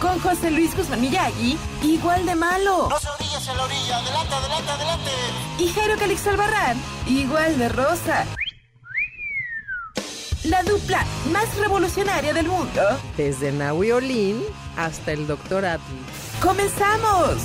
con José Luis Guzmán Miyagi, igual de malo. No se orillas en la orilla, adelante, adelante, adelante. Y Jairo Calixto Albarrán, igual de rosa. La dupla más revolucionaria del mundo. Desde Nahui Olin hasta el Dr. Atli. ¡Comenzamos!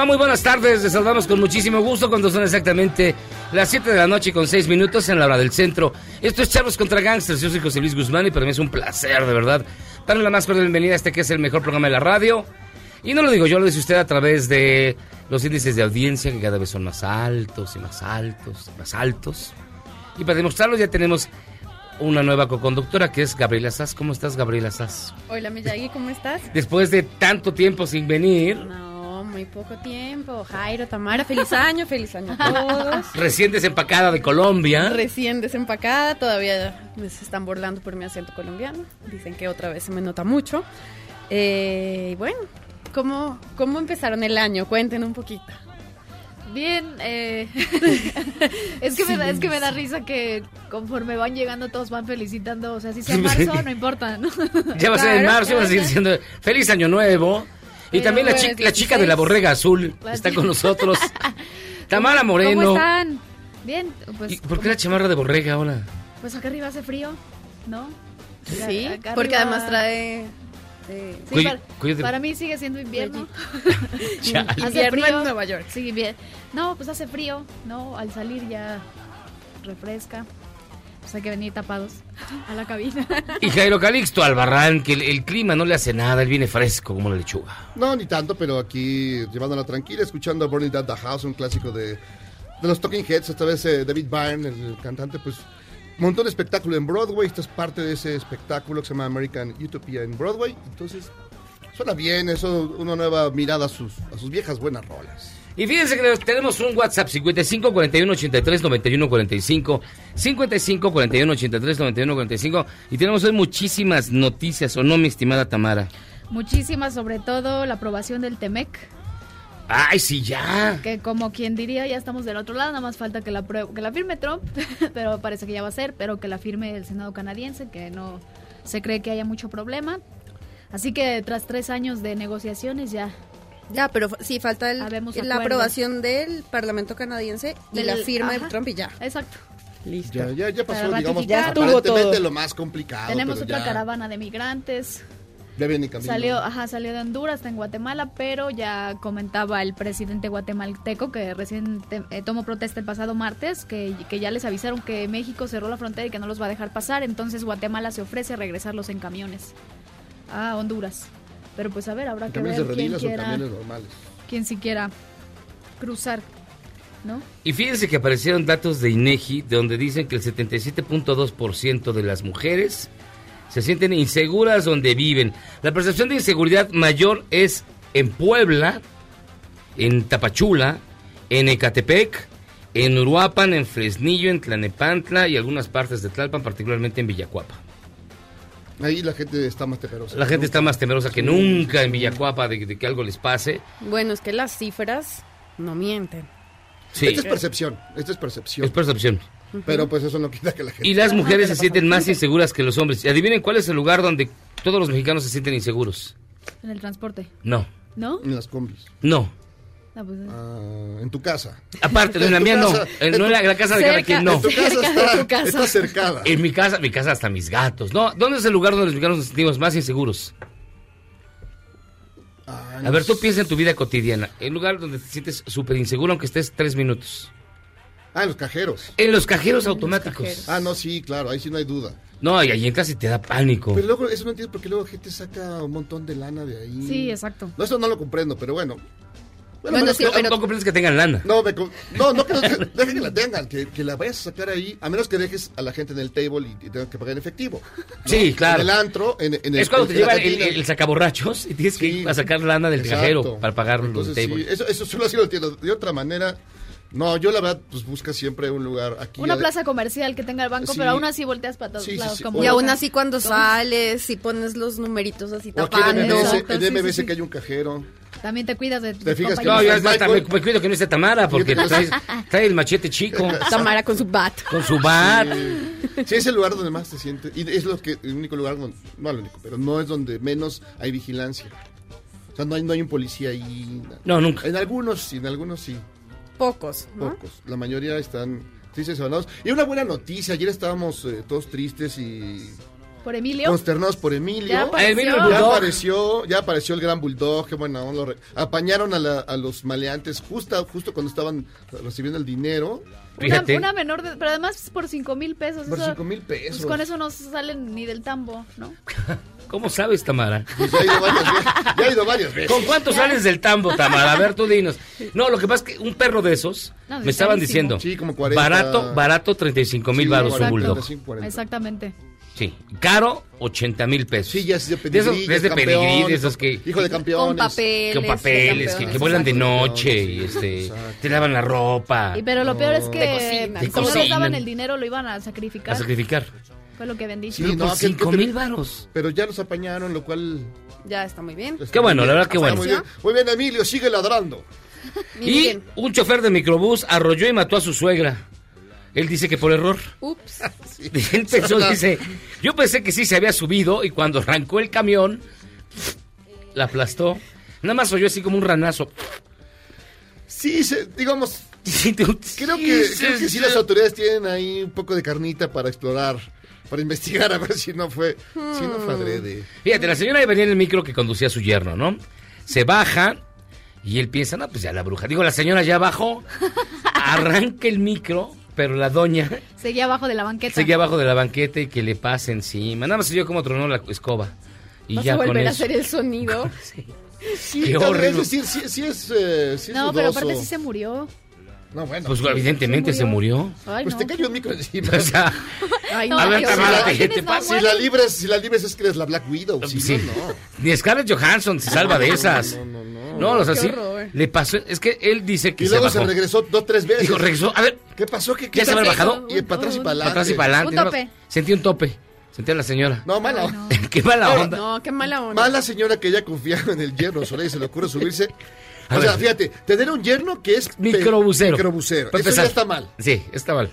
Va? Muy buenas tardes. Les saludamos con muchísimo gusto cuando son exactamente las 7 de la noche con 6 minutos en la hora del centro. Esto es Charlos contra Gangsters. Yo soy José Luis Guzmán y para mí es un placer, de verdad, darle la más cordial bienvenida a este que es el mejor programa de la radio. Y no lo digo yo, lo dice usted a través de los índices de audiencia que cada vez son más altos y más altos y más altos. Y para demostrarlo ya tenemos una nueva coconductora que es Gabriela Sass. ¿Cómo estás, Gabriela Sass? Hola Miyagi, ¿cómo estás? Después de tanto tiempo sin venir, No, muy poco tiempo. Jairo, Tamara, feliz año, feliz año a todos. recién desempacada de Colombia. Recién desempacada, todavía me se están burlando por mi acento colombiano. Dicen que otra vez se me nota mucho. Eh, y bueno, ¿cómo, ¿cómo empezaron el año? Cuenten un poquito. Bien, eh, es que me da, es que me da risa que conforme van llegando todos van felicitando, o sea, si sea marzo no importa, ¿no? Ya va a ser en marzo, va a seguir diciendo feliz año nuevo. Y Pero también la, chi- la chica de la 16. borrega azul La está con nosotros. Tamara Moreno. ¿Cómo están? Bien, pues, ¿Y ¿Por qué la chamarra de borrega ahora? pues acá arriba hace frío, ¿no? Sí, Acá porque arriba- además trae... eh, Sí, Cuí- para, cuídate. para mí sigue siendo invierno. Hace invierno frío. en Nueva York. Sí, bien. No, pues hace frío, ¿no? Al salir ya refresca. Pues hay que venir tapados a la cabina. Y Jairo Calixto Albarrán, que el, el clima no le hace nada, él viene fresco como la lechuga. No, ni tanto, pero aquí llevándola tranquila, escuchando a Burning Down the House, un clásico de, de los Talking Heads. Esta vez eh, David Byrne, el, el cantante, pues montó un espectáculo en Broadway. Esto es parte de ese espectáculo que se llama American Utopia en Broadway. Entonces, suena bien, eso, una nueva mirada a sus, a sus viejas buenas rolas. Y fíjense que tenemos un WhatsApp 55 41 83 91 45 55 41 83 91 45 y tenemos hoy muchísimas noticias, ¿o no, mi estimada Tamara? Muchísimas, sobre todo la aprobación del TEMEC, ¡Ay, sí, ya! que como quien diría ya estamos del otro lado, nada más falta que la, que la firme Trump, pero parece que ya va a ser, pero que la firme el Senado canadiense, que no se cree que haya mucho problema. Así que tras tres años de negociaciones ya Ya, pero f- sí, falta el- la aprobación del Parlamento canadiense y Del- la firma ajá. de Trump y ya. Exacto. Listo. Ya, ya, ya pasó, digamos. Ya todo. lo más complicado. Tenemos otra ya, caravana de migrantes. Ya viene en camino. Salió, ajá, salió de Honduras, está en Guatemala, pero ya comentaba el presidente guatemalteco que recién te- eh, tomó protesta el pasado martes, que, que ya les avisaron que México cerró la frontera y que no los va a dejar pasar, entonces Guatemala se ofrece a regresarlos en camiones a Honduras. Pero pues a ver, habrá que ver quién si quiera cruzar, ¿no? Y fíjense que aparecieron datos de INEGI donde dicen que el 77.2% de las mujeres se sienten inseguras donde viven. La percepción de inseguridad mayor es en Puebla, en Tapachula, en Ecatepec, en Uruapan, en Fresnillo, en Tlanepantla y algunas partes de Tlalpan, particularmente en Villacuapa. Ahí la gente está más temerosa. La gente está más temerosa que nunca en Villacuapa de, de que algo les pase. Bueno, es que las cifras no mienten. Sí, Esta es percepción, esta es percepción. es percepción. Pero pues eso no quita que la gente... Y las mujeres se sienten más inseguras que los hombres. Y adivinen cuál es el lugar donde todos los mexicanos se sienten inseguros. En el transporte. No, ¿No? En las combis. no. Ah, pues, Ah, en tu casa. Aparte, no en la En mía no. casa, En, en no en la, casa de cada quien no. En tu casa Cerca de está, tu casa. está cercada. En mi casa, mi casa hasta mis gatos. No, ¿dónde es el lugar donde los mexicanos nos sentimos más inseguros? Ah, A ver, tú piensa en tu vida cotidiana. El lugar donde te sientes súper inseguro aunque estés tres minutos. Ah, en los cajeros. En los cajeros automáticos. cajeros. Ah, no, sí, claro, ahí sí no hay duda. No, y ahí entras y te da pánico. Pero luego, eso no entiendo porque luego gente saca un montón de lana de ahí. Sí, exacto. No, eso no lo comprendo, pero bueno. Bueno, menos sí, que- pero- que tengan lana. No, me no, no, que no- que- dejen que la tengan, que, que la vayas a sacar ahí, a menos que dejes a la gente en el table y, y tengan que pagar en efectivo. ¿no? Sí, claro. En el antro, en, en el Es cuando te en lleva el, cantina. el- el sacaborrachos y tienes que Sí. ir a sacar lana del Exacto. cajero para pagar los Entonces, tables. sí, eso, eso solo así lo entiendo. De otra manera, no, yo la verdad, pues busca siempre un lugar aquí. Una plaza comercial que tenga el banco, Sí. pero aún así volteas para todos Sí, lados. sí. como Y aún así cuando sales y pones los numeritos así O aquí en tapando. MBS, Exacto, en sí, sí, MBS sí. que hay un cajero. También te cuidas de ¿Te fijas que No, yo me, cuido que no esté Tamara porque trae, trae el machete chico Tamara con su bat. con su bat. Sí, sí, es el lugar donde más te sientes. Y es lo que, el único lugar, donde, no el único, pero no es donde menos hay vigilancia. O sea, no hay, no hay un policía ahí. No, nunca. En algunos sí, en algunos sí, Pocos, ¿no? pocos. La mayoría están tristes y abandonados. Y una buena noticia, ayer estábamos eh, todos tristes y Por Emilio. consternados por Emilio. Ya Ah, apareció. Ya apareció, ya apareció el gran bulldog, qué buena onda. lo re- Apañaron a, la- a los maleantes justo, justo cuando estaban recibiendo el dinero. Una, menor, de- pero además por cinco mil pesos. Por eso- 5 mil pesos. pues con eso no salen ni del tambo, ¿no? ¿Cómo sabes, Tamara? Pues ya ha ido varias veces. Ya ha ido varias veces. ¿Con cuánto sales del tambo, Tamara? A ver, tú dinos. No, lo que pasa es que un perro de esos, No, me estaban carísimo. diciendo, Sí, como 40. barato, barato, 35 mil Sí, baros un 40, bulldog. 35, 40. Exactamente. Sí, caro, 80 mil pesos. Sí, ya es de De esos, pedigrí, ya es de campeón, pedigrí, de esos que, Hijo de campeones. Con papeles. con papeles, que, vuelan de noche y este, Exacto. te lavan la ropa Y, pero lo peor es que. De como no daban el dinero, lo iban a sacrificar. a sacrificar. Fue lo que vendí. Sí, Pero no, por que- 5 que- mil baros. Pero ya los apañaron, lo cual. Ya está muy bien. está Qué bueno, muy la bien. verdad que bueno. Muy bien, muy bien, Emilio, sigue ladrando. Y un chofer de microbús arrolló y mató a su suegra. Él dice que por error. ups. Él pensó, dice, yo pensé que sí se había subido y cuando arrancó el camión, la aplastó. Nada más oyó así como un ranazo. Sí, se- digamos, Sí, creo que, sí, creo que sí las autoridades tienen ahí un poco de carnita para explorar, para investigar a ver si no fue, si no fue adrede. Fíjate, la señora venía en el micro que conducía a su yerno, ¿no? Se baja y él piensa, no, pues ya la bruja. Digo, la señora ya bajó, arranca el micro, pero la doña Seguía abajo de la banqueta. seguía abajo de la banqueta y que le pase encima. Nada más se vio como tronó la escoba. Y Vas ya a con volver a eso. hacer el sonido. Sí, Qué horrible. Es decir, sí, sí es, eh, sí es No, pero aparte sí se murió. No, bueno. Pues evidentemente se murió. Ay, Pues no. te cayó el micro encima. O sea, Ay, No, a ver, qué Tamara. ¿qué te. Si la libres, si la libres es que eres la Black Widow. Si Sí. no, no. Ni Scarlett Johansson se salva de esas. No, no, no. No, los Qué así. horror. Le pasó. Es que él dice que Y se luego se, bajó. regresó dos, tres veces. Dijo, regresó. A ver, ¿Qué pasó? ¿Qué, ¿Ya se había pasó? bajado? Y para atrás y para para adelante. atrás y para adelante. Un ¿no? tope. Sentí un tope. Sentí a la señora. No, mala. Ay, no. Qué mala onda. No, qué mala onda. Mala señora que ya confiaba en el yerno, solo y se le ocurre subirse. A o sea, fíjate, tener un yerno que es Microbusero. Microbusero. Eso ya está mal. Sí, está mal.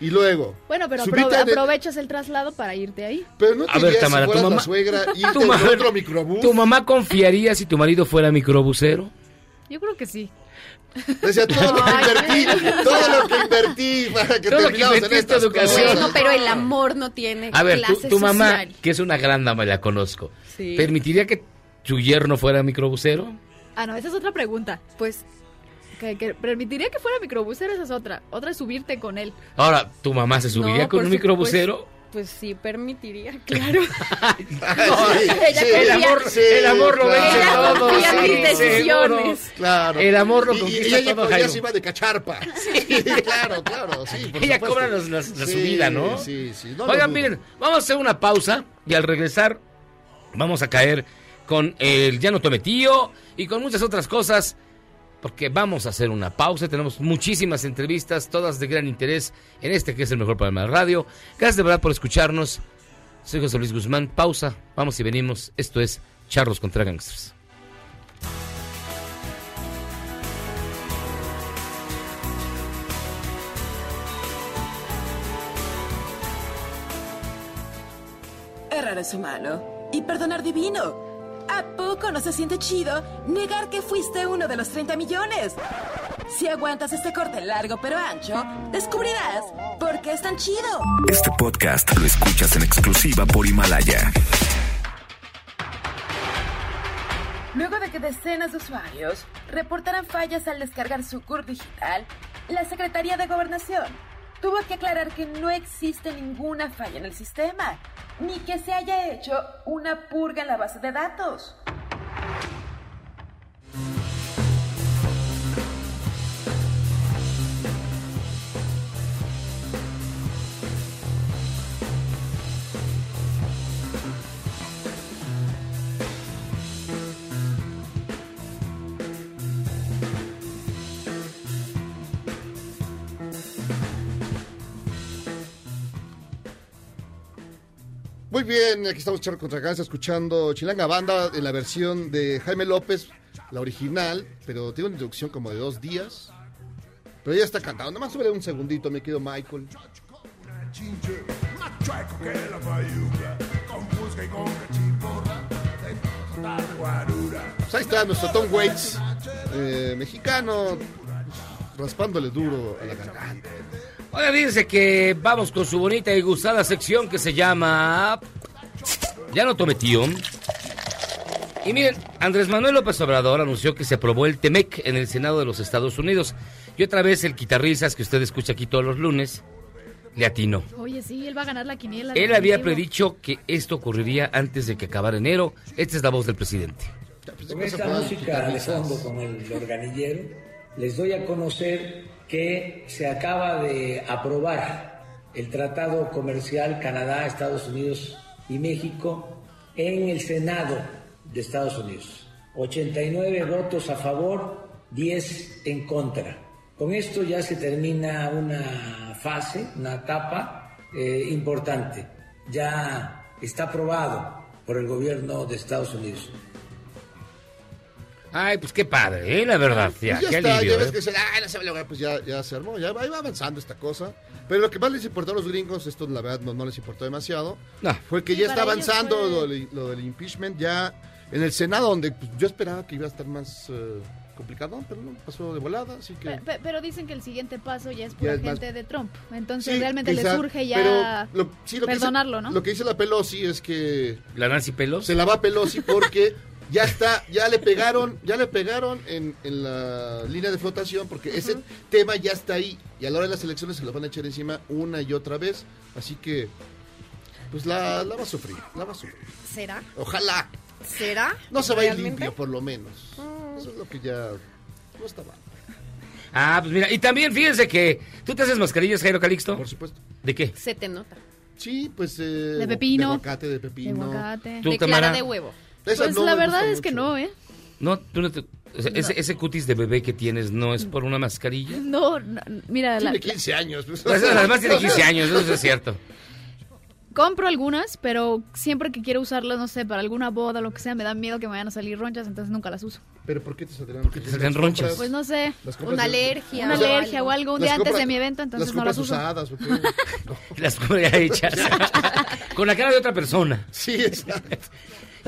Y luego. Bueno, pero apro- aprovechas el traslado para irte ahí. Pero no te A ver, Tamara, si tu mamá. la suegra y tu, mamá otro microbús. ¿Tu mamá confiaría si tu marido fuera microbusero? Yo creo que sí. Decía, todo lo que invertí, todo lo que invertí para que Todo lo que terminamos en estas educación. Bueno, pero el amor no tiene A ver, tu, clase tu mamá, que es una gran dama, la conozco. Sí. ¿Permitiría que tu yerno fuera microbusero? Ah, no, esa es otra pregunta. Pues Que, que permitiría que fuera microbusero, esa es otra. Otra es subirte con él. Ahora, ¿tu mamá se subiría No, con un microbusero? pues sí permitiría, claro. Sí, Ella sí, El amor, sí, el amor lo claro. vence Ella todo. mis decisiones. Claro. El amor lo Y- y, conquista ella todo, Jairo. se iba de cacharpa. Sí, claro, claro. Sí, por Ella supuesto. cobra los- las- la Sí, subida, ¿no? Sí, sí. no Oigan, miren, vamos a hacer una pausa y al regresar vamos a caer con el Ya no tome tío y con muchas otras cosas porque vamos a hacer una pausa. Tenemos muchísimas entrevistas, todas de gran interés en este que es el mejor programa de radio. Gracias de verdad por escucharnos. Soy José Luis Guzmán. Pausa, vamos y venimos. Esto es Charros contra Gangsters. Errar es humano y perdonar divino. ¿A poco no se siente chido negar que fuiste uno de los 30 millones? Si aguantas este corte largo pero ancho, descubrirás por qué es tan chido. Este podcast lo escuchas en exclusiva por Himalaya. Luego de que decenas de usuarios reportaran fallas al descargar su CURP digital, la Secretaría de Gobernación tuvo que aclarar que no existe ninguna falla en el sistema, ni que se haya hecho una purga en la base de datos. Muy bien, aquí estamos Charro contra Gangsters escuchando Chilanga Banda en la versión de Jaime López, la original, pero tiene una introducción como de dos días. Pero ya está cantado, nada más sobre un segundito, me quedo Michael. Pues ahí está nuestro Tom Waits, eh, mexicano, raspándole duro a la garganta. Oiga, fíjense que vamos con su bonita y gustada sección que se llama... Ya no tome tío. Y miren, Andrés Manuel López Obrador anunció que se aprobó el TEMEC en el Senado de los Estados Unidos. Y otra vez el guitarrizas que usted escucha aquí todos los lunes, le atinó. Oye, sí, él va a ganar la quiniela. Él había predicho que esto ocurriría antes de que acabara enero. Esta es la voz del presidente. Con esta música de fondo, con el organillero, les doy a conocer que se acaba de aprobar el Tratado Comercial Canadá, Estados Unidos y México en el Senado de Estados Unidos. 89 votos a favor, 10 en contra. Con esto ya se termina una fase, una etapa eh, importante. Ya está aprobado por el gobierno de Estados Unidos. Ay, pues qué padre, ¿eh? La verdad. Ya, Pues ya qué está, alivio, ya ves ¿eh? que dicen, "Ay, no se va a lograr", pues ya, ya se armó, ya va, ahí va avanzando esta cosa. Pero lo que más les importó a los gringos, esto la verdad no, no les importó demasiado, No. fue que Sí, ya está avanzando fue- lo, del- lo del impeachment ya en el Senado, donde pues, yo esperaba que iba a estar más eh, complicado, pero no, pasó de volada, así que... Pe- pe- Pero dicen que el siguiente paso ya es Ya pura es más- gente de Trump. Entonces Sí, realmente quizá, le surge ya pero lo- sí, lo que dice- perdonarlo, ¿no? Lo que dice la Pelosi es que La Nancy Pelos. se la va a Pelosi porque ya está, ya le pegaron, ya le pegaron en, en la línea de flotación porque ese tema ya está ahí y a la hora de las elecciones se lo van a echar encima una y otra vez, así que pues la, la va a sufrir, la va a sufrir. ¿Será? Ojalá ¿Será? no se va a ir limpio por lo menos. Eso es lo que ya no está mal, Ah, pues mira, y también fíjense que tú te haces mascarillas, Jairo Calixto. por supuesto. ¿De qué? Se te nota. Sí, pues eh, De pepino. de aguacate, de De pepino. aguacate. Tú, de clara de huevo. Esa Pues no la verdad es que mucho. no, ¿eh? No, tú no te... o sea, ese, ese cutis de bebé que tienes no es por una mascarilla. No, no, mira, la- Tiene 15 años. pues. Pues, además tiene 15 años, eso es cierto. compro algunas, pero siempre que quiero usarlas, no sé, para alguna boda, lo que sea, me da miedo que me vayan a salir ronchas, entonces nunca las uso. ¿Pero por qué te saldrán? ¿Por qué te ronchas? compras- Pues no sé, compras Una de- alergia. una o alergia o algo un día las antes compras- de mi evento, entonces las no las compras uso. usadas, ¿o qué? No. Las compras ya hechas. Con la cara de otra persona. Sí, exacto.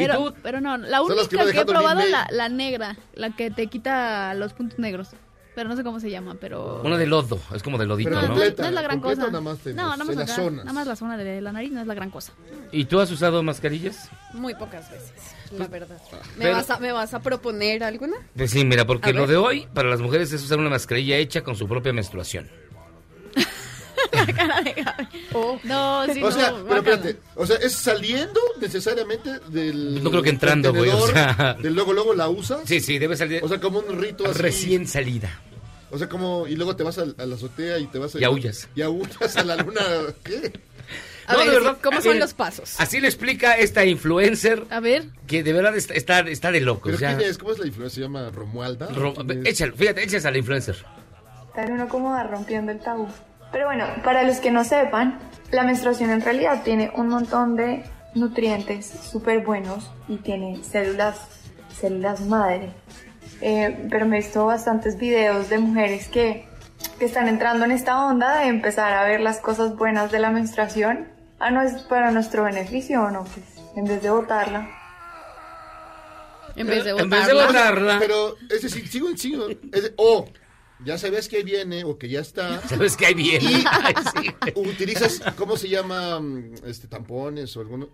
¿Y Pero, tú? pero no, la que única que, he probado es la, la negra, la que te quita los puntos negros. Pero no sé cómo se llama, pero... Una de lodo, es como de lodito, Pero no, completa, no es la gran cosa. nada más no, nada más en las acá, zonas. nada más la zona de la nariz no es la gran cosa. ¿Y tú has usado mascarillas? Muy pocas veces, la verdad. ¿Me, Pero- vas a, ¿Me vas a proponer alguna? Pues sí, mira, porque A lo ver. de hoy para las mujeres es usar una mascarilla hecha con su propia menstruación. No, sí, O no, sea, pero espérate, o sea, ¿es saliendo necesariamente del No creo que entrando, güey, o sea. del luego luego la usas? Sí, sí, debe salir O sea, como un rito así. recién salida. O sea, como y luego te vas a, a la azotea y te vas a Y aullas. Y aullas a la luna, ¿qué? A No, ver, de verdad, ¿cómo son ver, los pasos? Así le explica esta influencer A ver, que de verdad está, está, está de loco. ¿Pero o sea, quién es? ¿Cómo es la influencia? ¿Se llama Romualda? ro- ¿Quién es? échalo, fíjate, échase a la influencer. Estar uno cómoda rompiendo el tabú. Pero bueno, para los que no sepan, la menstruación en realidad tiene un montón de nutrientes súper buenos y tiene células, células madre. Eh, pero me he visto bastantes videos de mujeres que, que están entrando en esta onda de empezar a ver las cosas buenas de la menstruación. Ah, no es para nuestro beneficio o no, pues en vez de botarla. En vez de En vez de botarla. botarla. Pero, es decir, sigo sigo. Es de- o ya sabes que viene o que ya está. ¿Sabes que ahí viene? Ay, sí, güey. Utilizas, ¿cómo se llama? mm, Este, tampones o alguno.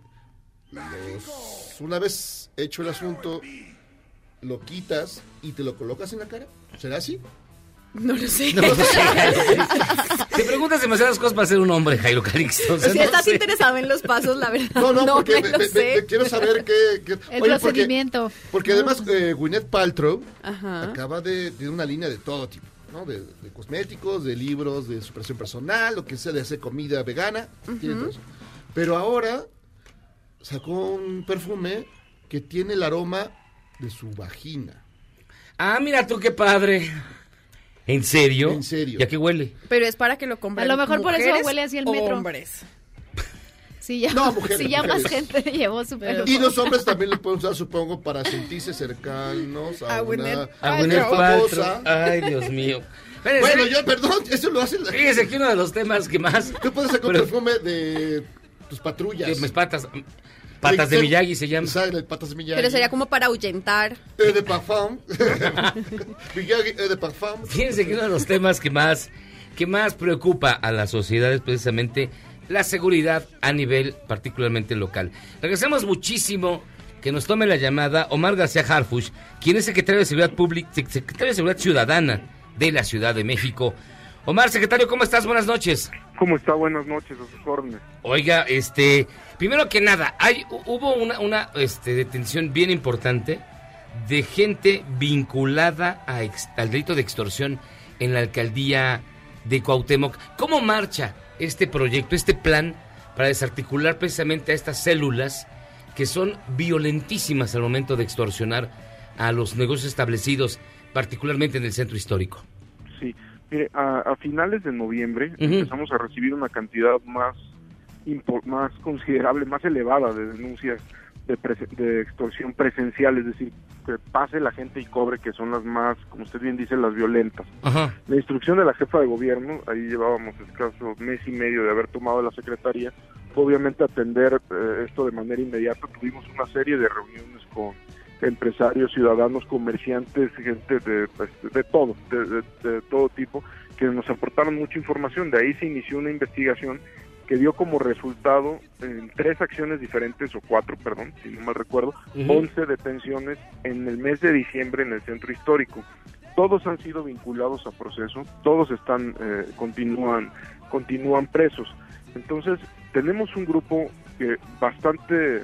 Los- una vez hecho el asunto, lo quitas y te lo colocas en la cara. ¿Será así? No lo sé. No sé. Te preguntas demasiadas cosas para ser un hombre, Jairo Calixto. O sea, si no estás sé. interesado en los pasos, la verdad. No, no, porque me me- lo me- sé. me- quiero saber qué. qué- El Oye, porque, procedimiento. porque además eh, Gwyneth Paltrow Ajá. acaba de, de una línea de todo tipo, ¿no? De, de cosméticos, de libros, de superación personal, lo que sea, de hacer comida vegana, tiene todo eso. Pero ahora sacó un perfume que tiene el aroma de su vagina. Ah, mira tú qué padre. ¿En serio? En serio. ¿Y a qué huele? Pero es para que lo compren A lo mejor por eso huele así el metro. hombres. Si ya, No, mujeres, si ya más mujeres. gente llevó su pelo. Y los hombres también lo pueden usar, supongo, para sentirse cercanos a, A una A famosa. Ay, Dios mío. Bueno, yo, perdón, eso lo hacen. Fíjese que uno de los temas que más... Tú puedes sacar un Pero- perfume de tus patrullas. que mis patas... Patas de Miyagi se llama. Exacto, patas de Miyagi. Pero sería como para ahuyentar. Eh, de parfum. Miyagi, eh, de parfum. Fíjense que uno de los temas que más, que más preocupa a la sociedad es precisamente la seguridad a nivel particularmente local. Regresamos muchísimo que nos tome la llamada Omar García Harfush, quien es secretario de Seguridad Pública, secretario de Seguridad Ciudadana de la Ciudad de México. Omar, secretario, ¿cómo estás? Buenas noches. ¿Cómo está? Buenas noches, a sus órdenes. Oiga, este, primero que nada, hay, hu- hubo una, una este, detención bien importante de gente vinculada a ex- al delito de extorsión en la alcaldía de Cuauhtémoc. ¿Cómo marcha este proyecto, este plan para desarticular precisamente a estas células que son violentísimas al momento de extorsionar a los negocios establecidos, particularmente en el centro histórico? Sí, mire, a, a finales de noviembre empezamos a recibir una cantidad más, más considerable, más elevada de denuncias de, de extorsión presencial, es decir, que pase la gente y cobre, que son las más, como usted bien dice, las violentas. Ajá. La instrucción de la jefa de gobierno, ahí llevábamos escaso mes y medio de haber tomado la secretaría, fue obviamente atender eh, esto de manera inmediata. Tuvimos una serie de reuniones con empresarios, ciudadanos, comerciantes, gente de, pues, de todo, de, de- de todo tipo, que nos aportaron mucha información. De ahí se inició una investigación que dio como resultado en tres acciones diferentes, o cuatro, perdón, si no mal recuerdo, Ujú. 11 detenciones en el mes de diciembre en el centro histórico. Todos han sido vinculados a proceso, todos están, eh, continúan, continúan presos. Entonces, tenemos un grupo que bastante,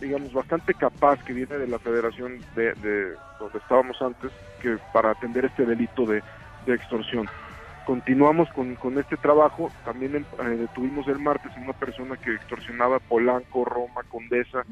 digamos, bastante capaz que viene de la federación de, de donde estábamos antes, que para atender este delito de, de extorsión. Continuamos con, con este trabajo, también eh, detuvimos el martes a una persona que extorsionaba Polanco, Roma, Condesa,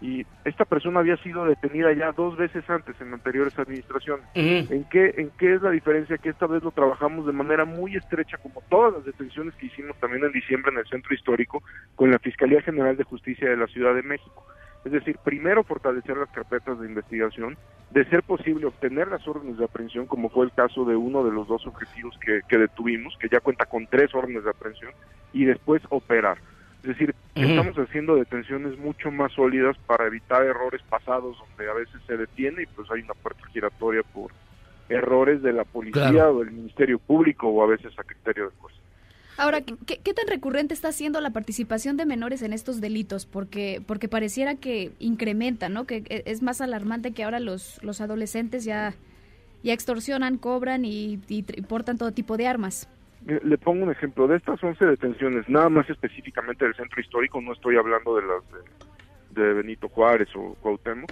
y esta persona había sido detenida ya dos veces antes en anteriores administraciones. ¿En qué, ¿En qué es la diferencia? Que esta vez lo trabajamos de manera muy estrecha, como todas las detenciones que hicimos también en diciembre en el centro histórico, con la Fiscalía General de Justicia de la Ciudad de México. Es decir, primero fortalecer las carpetas de investigación, de ser posible obtener las órdenes de aprehensión, como fue el caso de uno de los dos objetivos que, que detuvimos, que ya cuenta con tres órdenes de aprehensión, y después operar. Es decir, estamos haciendo detenciones mucho más sólidas para evitar errores pasados donde a veces se detiene y pues hay una puerta giratoria por errores de la policía Claro. o del Ministerio Público o a veces a criterio del juez. Ahora, ¿qué, qué tan recurrente está siendo la participación de menores en estos delitos? Porque, porque pareciera que incrementa, ¿no? Que e- es más alarmante que ahora los, los adolescentes ya, ya extorsionan, cobran y, y portan todo tipo de armas. Le pongo un ejemplo, de estas 11 detenciones, nada más específicamente del centro histórico, no estoy hablando de las de, de Benito Juárez o Cuauhtémoc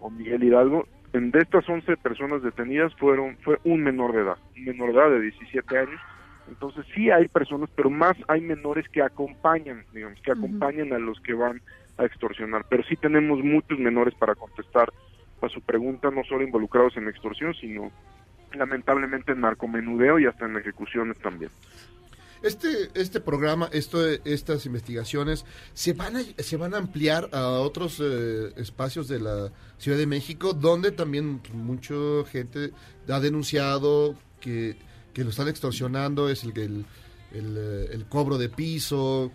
o Miguel Hidalgo, en, de estas 11 personas detenidas fueron fue un menor de edad, un menor de edad de 17 años, entonces sí hay personas, pero más hay menores que acompañan, digamos, que acompañan a los que van a extorsionar, pero sí tenemos muchos menores para contestar a su pregunta, no solo involucrados en extorsión, sino lamentablemente en narcomenudeo y hasta en ejecuciones también. Este, este programa, esto, estas investigaciones, ¿se van a, se van a ampliar a otros eh, espacios de la Ciudad de México, donde también mucha gente ha denunciado que, que lo están extorsionando, es el, el, el, eh, el cobro de piso,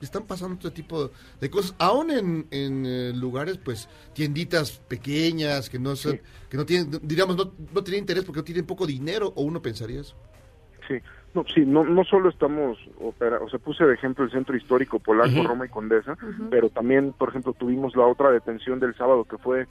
están pasando este tipo de cosas, aún en, en eh, lugares, pues, tienditas pequeñas, que no son, que no tienen, digamos, no, no tienen interés porque no tienen poco dinero, o uno pensaría eso. Sí, no, sí, no, no solo estamos, opera, o sea, puse de ejemplo el centro histórico Polanco, Roma y Condesa, pero también, por ejemplo, tuvimos la otra detención del sábado que fue,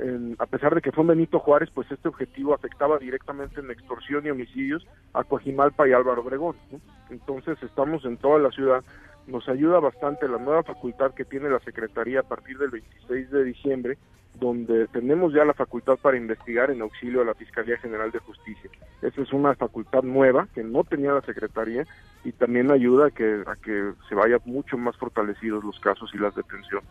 en- a pesar de que fue en Benito Juárez, pues este objetivo afectaba directamente en extorsión y homicidios a Coajimalpa y Álvaro Obregón. ¿no? Entonces estamos en toda la ciudad, nos ayuda bastante la nueva facultad que tiene la Secretaría a partir del 26 de diciembre, donde tenemos ya la facultad para investigar en auxilio a la Fiscalía General de Justicia. Esa es una facultad nueva que no tenía la Secretaría y también ayuda a que, a que se vayan mucho más fortalecidos los casos y las detenciones.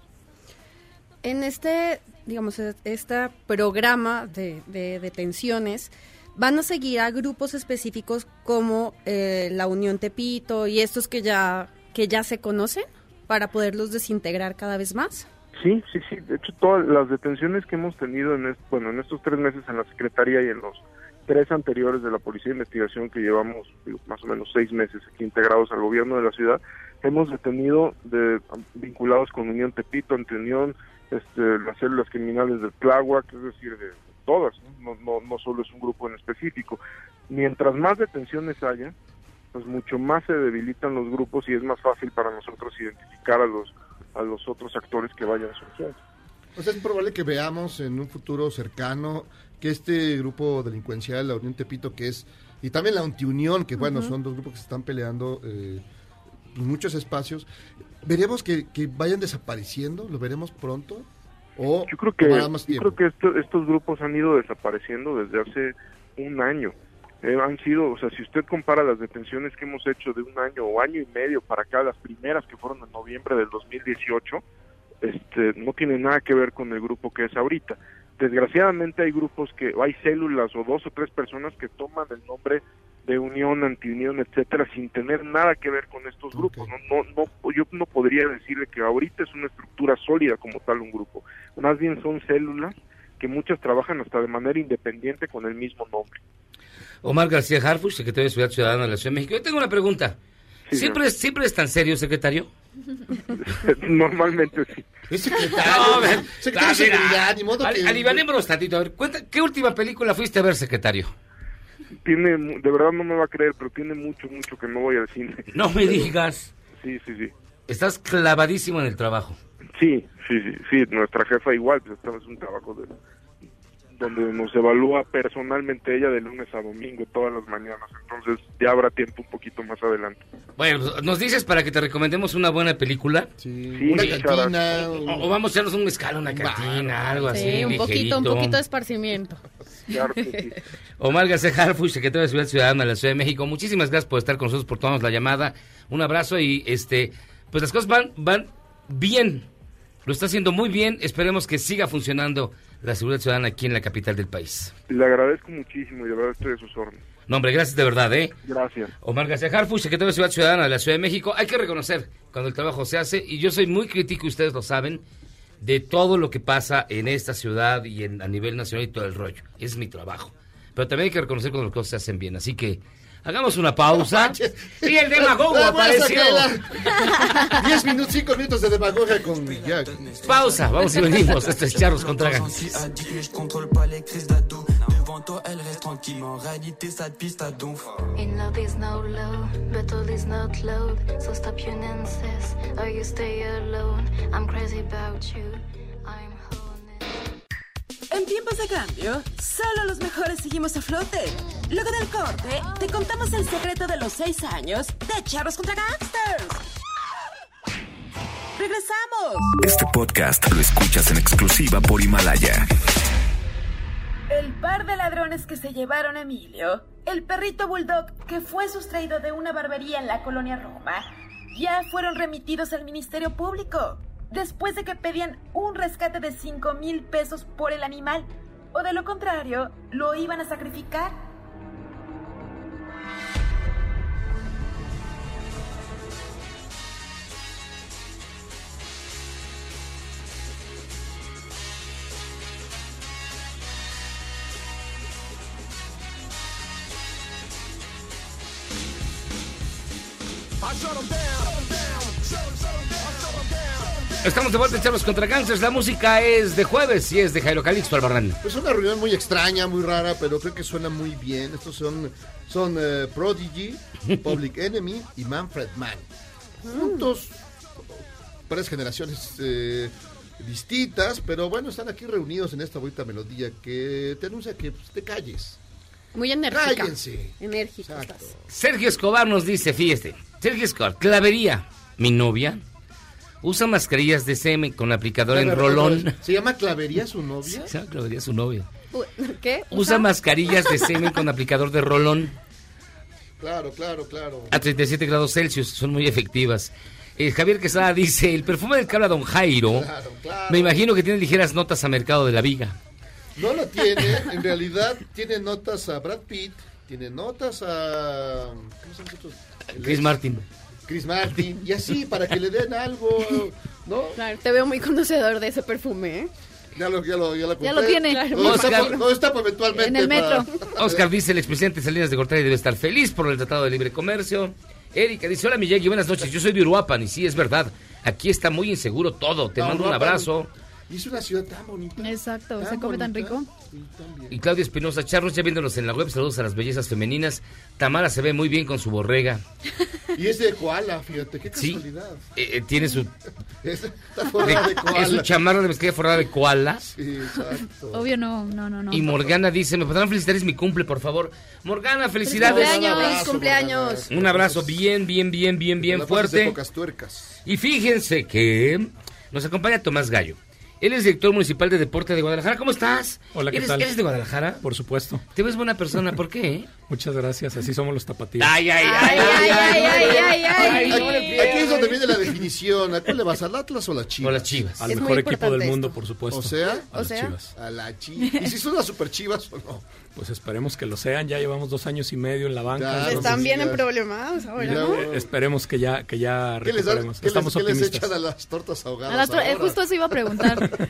En este, digamos, este programa de, de detenciones, ¿van a seguir a grupos específicos como eh, la Unión Tepito y estos que ya, que ya se conocen para poderlos desintegrar cada vez más? Sí, sí, sí. De hecho, todas las detenciones que hemos tenido en, est- bueno, en estos tres meses en la Secretaría y en los tres anteriores de la Policía de Investigación que llevamos más o menos seis meses aquí integrados al gobierno de la ciudad, hemos detenido de, vinculados con Unión Tepito, ante Unión, este, las células criminales del Tláhuac, es decir, de todas, ¿no? No, no, no solo es un grupo en específico. Mientras más detenciones haya, pues mucho más se debilitan los grupos y es más fácil para nosotros identificar a los a los otros actores que vayan surgiendo. O sea, es probable que veamos en un futuro cercano que este grupo delincuencial, la Unión Tepito, que es, y también la Antiunión, que bueno, son dos grupos que se están peleando eh, en muchos espacios, ¿veremos que, que vayan desapareciendo? ¿Lo veremos pronto? ¿O Yo creo que, más yo creo que esto- estos grupos han ido desapareciendo desde hace un año. Eh, han sido, o sea, si usted compara las detenciones que hemos hecho de un año o año y medio para acá, las primeras que fueron en noviembre del 2018, este, no tiene nada que ver con el grupo que es ahorita. Desgraciadamente hay grupos que, o hay células o dos o tres personas que toman el nombre de unión, antiunión, etcétera, sin tener nada que ver con estos grupos. No, no, no, yo no podría decirle que ahorita es una estructura sólida como tal un grupo. Más bien son células que muchas trabajan hasta de manera independiente con el mismo nombre. Omar García Harfuch, secretario de Seguridad Ciudadana de la Ciudad de México. Yo tengo una pregunta. Sí, ¿Siempre, es, ¿Siempre es tan serio, secretario? Normalmente sí. Es secretario, No, secretario ah, de seguridad, ni modo que- alivianémonos tantito. A ver, cuenta, ¿qué última película fuiste a ver, secretario? Tiene, de verdad no me va a creer, pero tiene mucho, mucho que no voy al cine. No me digas. Sí, sí, sí. Estás clavadísimo en el trabajo. Sí, sí, sí, sí, nuestra jefa igual, pues esto es un trabajo de, donde nos evalúa personalmente ella de lunes a domingo todas las mañanas, entonces ya habrá tiempo un poquito más adelante. Bueno, pues, ¿nos dices para que te recomendemos una buena película? Sí, una cantina. O, o vamos a echarnos un mezcal, una cantina, algo así. Sí, un poquito, un poquito de esparcimiento. Claro que sí. Omar García Harfuch, secretario de Ciudadana de la Ciudad de México. Muchísimas gracias por estar con nosotros, por tomarnos la llamada. Un abrazo y este, pues las cosas van, van bien. Lo está haciendo muy bien. Esperemos que siga funcionando la seguridad ciudadana aquí en la capital del país. Le agradezco muchísimo y de verdad estoy a sus órdenes. No, hombre, gracias de verdad, ¿eh? Gracias. Omar García Harfuch, secretario de Ciudad Ciudadana de la Ciudad de México. Hay que reconocer cuando el trabajo se hace, y yo soy muy crítico, ustedes lo saben, de todo lo que pasa en esta ciudad y en, a nivel nacional y todo el rollo. Es mi trabajo. Pero también hay que reconocer cuando las cosas se hacen bien. Así que hagamos una pausa. y el demagogo apareció. Diez minutos, cinco minutos de demagogia con Jack. Pausa, vamos y venimos. Esto es Charros contra J'en Gangsters. suis addict et je contrôle pas les crises d'ado. Devant toi, elle reste tranquille, mais en réalité, ça te piste à donf. In love is no low, but all is not. So stop your nonsense, or you stay alone. I'm crazy about you. En tiempos de cambio, solo los mejores seguimos a flote. Luego del corte, te contamos el secreto de los seis años de Charros contra Gangsters. ¡Regresamos! Este podcast lo escuchas en exclusiva por Himalaya. El par de ladrones que se llevaron a Emilio, el perrito bulldog que fue sustraído de una barbería en la colonia Roma, ya fueron remitidos al Ministerio Público, después de que pedían un rescate de 5 mil pesos por el animal, o de lo contrario, lo iban a sacrificar. Estamos de vuelta en Charlos contra Gangsters. La música es de jueves y es de Jairo Calixto Albarrán. Pues una reunión muy extraña, muy rara, pero creo que suena muy bien. Estos son, son eh, Prodigy, Public Enemy y Manfred Mann. Juntos, varias generaciones eh, distintas, pero bueno, están aquí reunidos en esta bonita melodía que te anuncia que pues, te calles. Muy enérgica. Cállense. Enérgica. Sergio Escobar nos dice, fíjate, Sergio Escobar, clavería, mi novia, usa mascarillas de semen con aplicador en rolón. ¿Se llama Clavería su novia? Se llama clavería su novia. ¿Qué? Usa mascarillas de semen con aplicador de rolón Claro, claro, claro. a 37 grados Celsius, son muy efectivas. Eh, Javier Quesada dice, el perfume del que habla Don Jairo, Claro, claro. me imagino que tiene ligeras notas a Mercado de la Viga. No lo tiene, en realidad tiene notas a Brad Pitt, tiene notas a... ¿Cómo? El Chris Martin. Chris Martin, y así, para que le den algo, ¿no? Claro, te veo muy conocedor de ese perfume, ¿eh? Ya lo, ya lo, ya lo Ya compré. lo tiene. No, Oscar. está, no está eventualmente. En el para- metro. Oscar dice, el expresidente Salinas de Gortari debe estar feliz por el Tratado de Libre Comercio. Erika dice, hola Miyagi, buenas noches, yo soy de Uruapan y sí, es verdad, aquí está muy inseguro todo, te No, mando un abrazo. Y es una ciudad tan bonita. Exacto, Tan se come tan bonita. rico. Sí, tan bien. Y Claudia Espinosa, Charros, ya viéndolos en la web, saludos a las bellezas femeninas. Tamara se ve muy bien con su borrega. Y es de koala, fíjate, qué Sí. casualidad. Eh, eh, tiene su, Es, está de- forrada de koala. es su chamarra de mezclilla forrada de koala. Sí, exacto. Obvio no, no, no, no. Y Morgana dice, ¿me podrán felicitar? Es mi cumple, por favor. Morgana, felicidades. Cumpleaños, Un abrazo, cumpleaños. Morgana. Un abrazo bien, bien, bien, bien, bien de fuerte. pocas tuercas. Y fíjense que nos acompaña Tomás Gallo. Él es director municipal de deporte de Guadalajara. ¿Cómo estás? Hola, ¿qué ¿Eres, tal? ¿Eres de Guadalajara? Por supuesto. Te ves buena persona, ¿por qué? Muchas gracias. Así somos los tapatíos. Ay, ay, Ay, ay, ay, ay, ay, Aquí es donde viene la definición. ¿A cuál le vas? ¿Al Atlas o a la Chivas? O las chivas. Al mejor equipo del mundo, esto. por supuesto. O sea, a o las sea. chivas. a la Chivas. ¿Y si son las super Chivas o no? Pues esperemos que lo sean. Ya llevamos dos años y medio en la banca. Están bien en ya. problemas ahora. Esperemos que ya, que ya ¿Qué les, dan- recuperemos. qué les- Estamos qué les optimistas. echan a las tortas ahogadas? Las eh, ahora? justo eso iba a preguntar.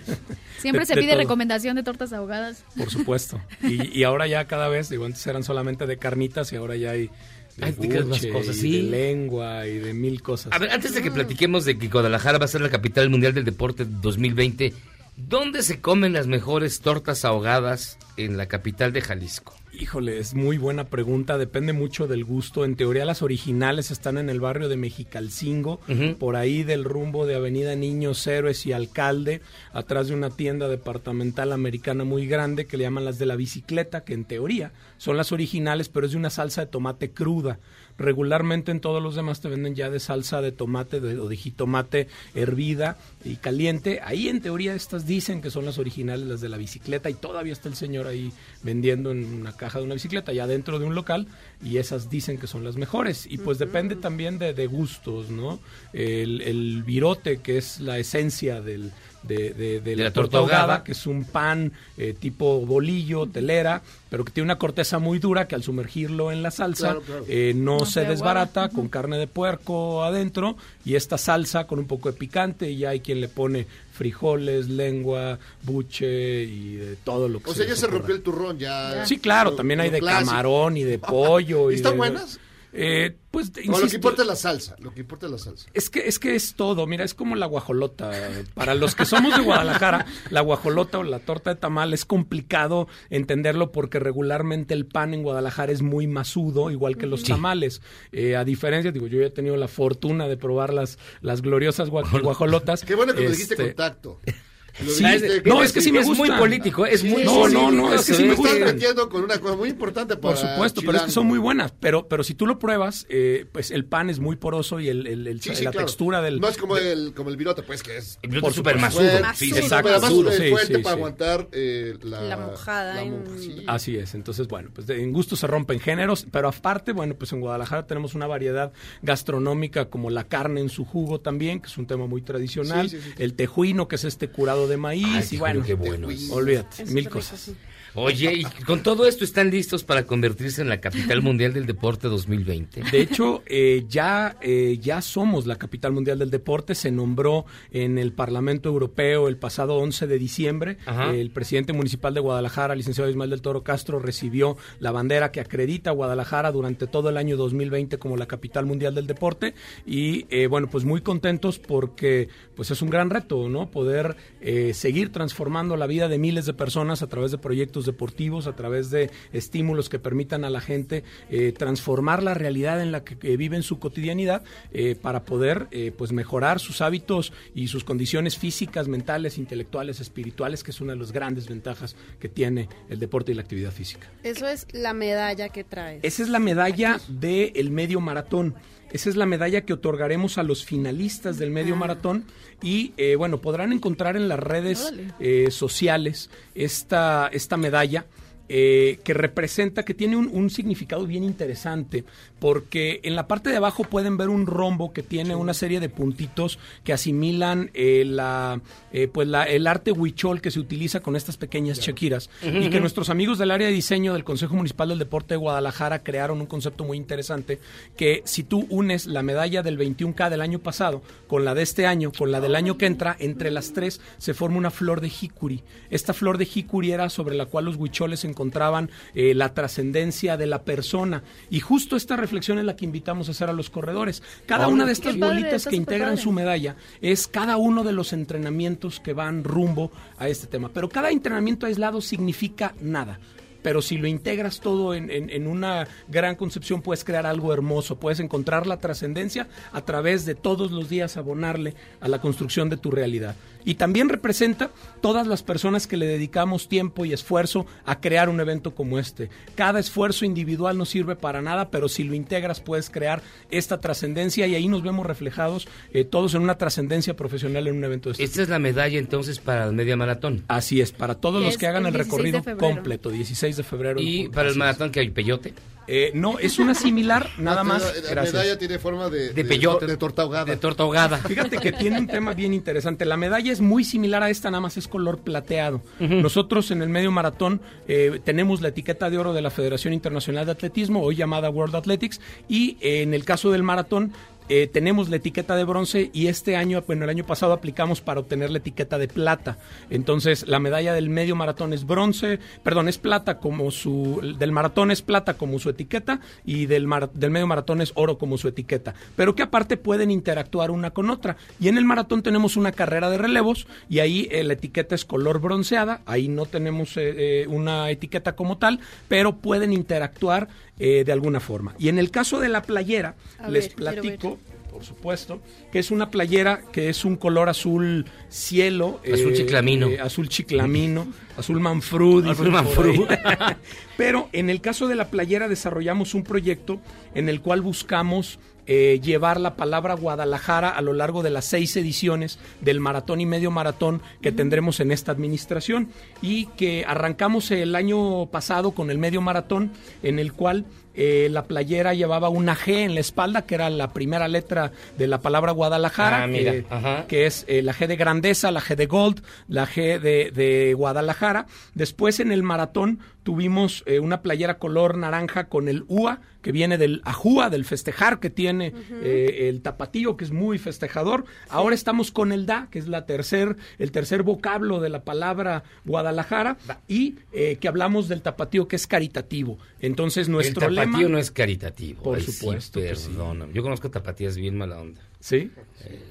Siempre De- se de pide todo. recomendación de tortas ahogadas. Por supuesto. Y, y ahora ya cada vez, digo, antes eran solamente de carnitas y ahora ya hay de Ay, buche cosas, y sí. de lengua y de mil cosas. A ver, antes de que platiquemos de que Guadalajara va a ser la capital mundial del deporte 2020, ¿dónde se comen las mejores tortas ahogadas en la capital de Jalisco? Híjole, es muy buena pregunta, depende mucho del gusto. En teoría las originales están en el barrio de Mexicalcingo, por ahí del rumbo de Avenida Niños Héroes y Alcalde, atrás de una tienda departamental americana muy grande que le llaman las de la bicicleta, que en teoría son las originales, pero es de una salsa de tomate cruda. Regularmente en todos los demás te venden ya de salsa de tomate de- o de jitomate hervida y caliente. Ahí en teoría estas dicen que son las originales, las de la bicicleta, y todavía está el señor ahí vendiendo en una caja de una bicicleta, ya dentro de un local, y esas dicen que son las mejores. Y pues depende también de, de gustos, ¿no? El, el virote, que es la esencia del, de, de- de la, torta ahogada, que es un pan eh, tipo bolillo, telera, pero que tiene una corteza muy dura que al sumergirlo en la salsa Claro, claro. eh, no, No se desbarata con carne de puerco adentro y esta salsa con un poco de picante y ya hay quien le pone frijoles, lengua, buche y de todo lo que O sea, ya se rompió el turrón, ya. Sí, claro, Lo- también hay de clásico. camarón y de pollo. ¿Y y están de- buenas? Eh, pues, No, lo que importa es la salsa. Lo que importa es la salsa. es que, es que es todo, mira, es como la guajolota. Para los que somos de Guadalajara, la guajolota o la torta de tamal es complicado entenderlo porque regularmente el pan en Guadalajara es muy masudo, igual que los tamales. Eh, a diferencia, digo, yo ya he tenido la fortuna de probar las, las gloriosas gua- guajolotas. Qué bueno que me dijiste Este, contacto. Lo Sí, dijiste no, es que sí me es muy político, es muy No, no, no, es que sí me me estás metiendo con una cosa muy importante para Por supuesto, pero es que son muy buenas. Pero, pero si tú lo pruebas, eh, pues el pan es muy poroso y el, el- el- Sí, sí, la claro. textura del... No es como el, como el virote, pues, que es... El virote súper masudo. Fuerte, Sí, Masudo. sí, Exacto. pero es fuerte sí, para sí. aguantar eh, la, La mojada la en-. Así es, entonces bueno, pues de- en gusto se rompen géneros, pero aparte, bueno, pues en Guadalajara tenemos una variedad gastronómica como la carne en su jugo también, que es un tema muy tradicional, el tejuino, que es este curado de maíz Ay, y bueno, qué buenos. olvídate, mil cosas. Oye, y con todo esto están listos para convertirse en la capital mundial del deporte 2020. De hecho, eh, ya, eh, ya somos la capital mundial del deporte. Se nombró en el Parlamento Europeo el pasado 11 de diciembre. Ajá. El presidente municipal de Guadalajara, licenciado Ismael del Toro Castro, recibió la bandera que acredita a Guadalajara durante todo el año 2020 como la capital mundial del deporte. Y eh, bueno, pues muy contentos porque pues es un gran reto, ¿no? Poder eh, seguir transformando la vida de miles de personas a través de proyectos deportivos, a través de estímulos que permitan a la gente eh, transformar la realidad en la que, que vive en su cotidianidad eh, para poder eh, pues mejorar sus hábitos y sus condiciones físicas, mentales, intelectuales, espirituales, que es una de las grandes ventajas que tiene el deporte y la actividad física. Eso es la medalla que traes. Esa es la medalla del medio maratón. Esa es la medalla que otorgaremos a los finalistas del medio maratón y eh, bueno, podrán encontrar en las redes eh, sociales esta, esta medalla. Eh, que representa, que tiene un, un significado bien interesante, porque en la parte de abajo pueden ver un rombo que tiene una serie de puntitos que asimilan eh, la, eh, pues la, el arte huichol que se utiliza con estas pequeñas chequiras y que nuestros amigos del área de diseño del Consejo Municipal del Deporte de Guadalajara crearon un concepto muy interesante que si tú unes la medalla del 21K del año pasado con la de este año, con la del año que entra, entre las tres se forma una flor de jicuri. Esta flor de jicuri era sobre la cual los huicholes encontraban eh, la trascendencia de la persona y justo esta reflexión es la que invitamos a hacer a los corredores. Cada Oh, una de estas padre, bolitas que integran padre. su medalla es cada uno de los entrenamientos que van rumbo a este tema. Pero cada entrenamiento aislado significa nada. Pero si lo integras todo en, en- en una gran concepción, puedes crear algo hermoso, puedes encontrar la trascendencia a través de todos los días abonarle a la construcción de tu realidad. Y también representa todas las personas que le dedicamos tiempo y esfuerzo a crear un evento como este. Cada esfuerzo individual no sirve para nada, pero si lo integras puedes crear esta trascendencia y ahí nos vemos reflejados eh, todos en una trascendencia profesional en un evento de este Esta es la medalla entonces para el media maratón. Así es, para todos los que hagan el el 16 de recorrido completo, 16 de febrero. Y para el maratón que hay peyote. Eh, no, es una similar, nada más. La medalla tiene forma de, De peyote. de torta ahogada. De torta ahogada. Fíjate que tiene un tema bien interesante. La medalla es muy similar a esta, nada más es color plateado. Nosotros en el medio maratón eh, tenemos la etiqueta de oro de la Federación Internacional de Atletismo, hoy llamada World Athletics, y eh, en el caso del maratón eh, tenemos la etiqueta de bronce y este año, bueno, el año pasado aplicamos para obtener la etiqueta de plata. Entonces, la medalla del medio maratón es bronce, perdón, es plata como su, del maratón es plata como su etiqueta y del, mara- del medio maratón es oro como su etiqueta. Pero que aparte pueden interactuar una con otra. Y en el maratón tenemos una carrera de relevos y ahí eh, la etiqueta es color bronceada, ahí no tenemos eh, eh, una etiqueta como tal, pero pueden interactuar eh, de alguna forma. Y en el caso de la playera, A les ver. platico por supuesto, que es una playera que es un color azul cielo. Azul chiclamino. azul chiclamino, azul manfru. dicen Azul por manfru. ahí. Pero en el caso de la playera desarrollamos un proyecto en el cual buscamos eh, llevar la palabra Guadalajara a lo largo de las seis ediciones del maratón y medio maratón que tendremos en esta administración y que arrancamos el año pasado con el medio maratón en el cual eh, la playera llevaba una G en la espalda, que era la primera letra de la palabra Guadalajara, Ah, mira, que, es eh, la G de grandeza, la G de gold, la G de, de Guadalajara. Después en el maratón tuvimos eh, una playera color naranja con el UA, que viene del ajúa, del festejar que tiene eh, el tapatío, que es muy festejador. Ahora estamos con el da, que es la tercer, el tercer vocablo de la palabra Guadalajara, y eh, que hablamos del tapatío, que es caritativo. Entonces nuestro el tapatío lema... no es caritativo. Por Ay, sí, supuesto que sí. perdóname. Yo conozco tapatías bien mala onda. ¿Sí?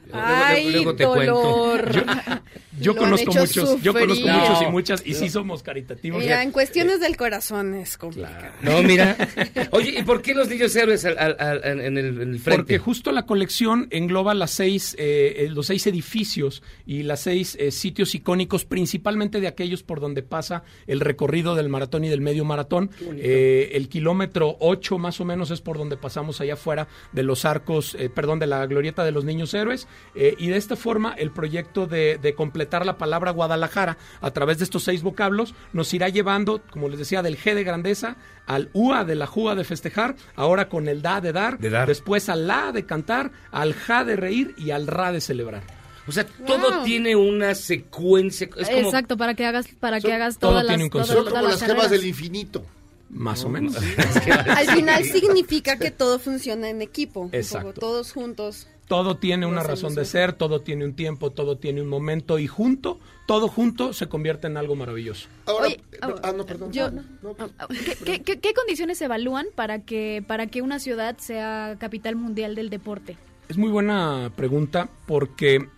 Luego- Ay, luego te dolor. Yo Lo han conozco muchos, yo conozco muchos y muchas, y sí somos caritativos. Mira, en cuestiones del corazón es complicado. No, mira. Oye, ¿y por qué los niños héroes al- al- al- en, el, en el frente? Porque justo la colección engloba las seis, eh, eh, los seis edificios y las seis eh, sitios icónicos, principalmente de aquellos por donde pasa el recorrido del maratón y del medio maratón. Eh, el kilómetro 8 más o menos es por donde pasamos allá afuera de los arcos, eh, perdón, de la glorieta de los niños héroes. Eh, y de esta forma el proyecto de, de completar la palabra Guadalajara a través de estos seis vocablos nos irá llevando, como les decía, del G de grandeza al UA de la JUA de festejar, ahora con el DA de dar, De dar. después al LA de cantar, al JA de reír y al RA de celebrar. O sea, todo tiene una secuencia. Es como, Exacto, para que hagas, para que hagas todo todas tiene las, un todas- concepto. todas Como las gemas del infinito. Más o menos. Al final significa que todo funciona en equipo. un poco, Exacto. todos juntos. Todo tiene una razón de ser, todo tiene un tiempo, todo tiene un momento y junto, todo junto se convierte en algo maravilloso. Ahora, Oye, ah, no, perdón. yo- No, no, pues, ¿Qué, qué- qué- qué condiciones se evalúan para que, para que una ciudad sea capital mundial del deporte? Es muy buena pregunta porque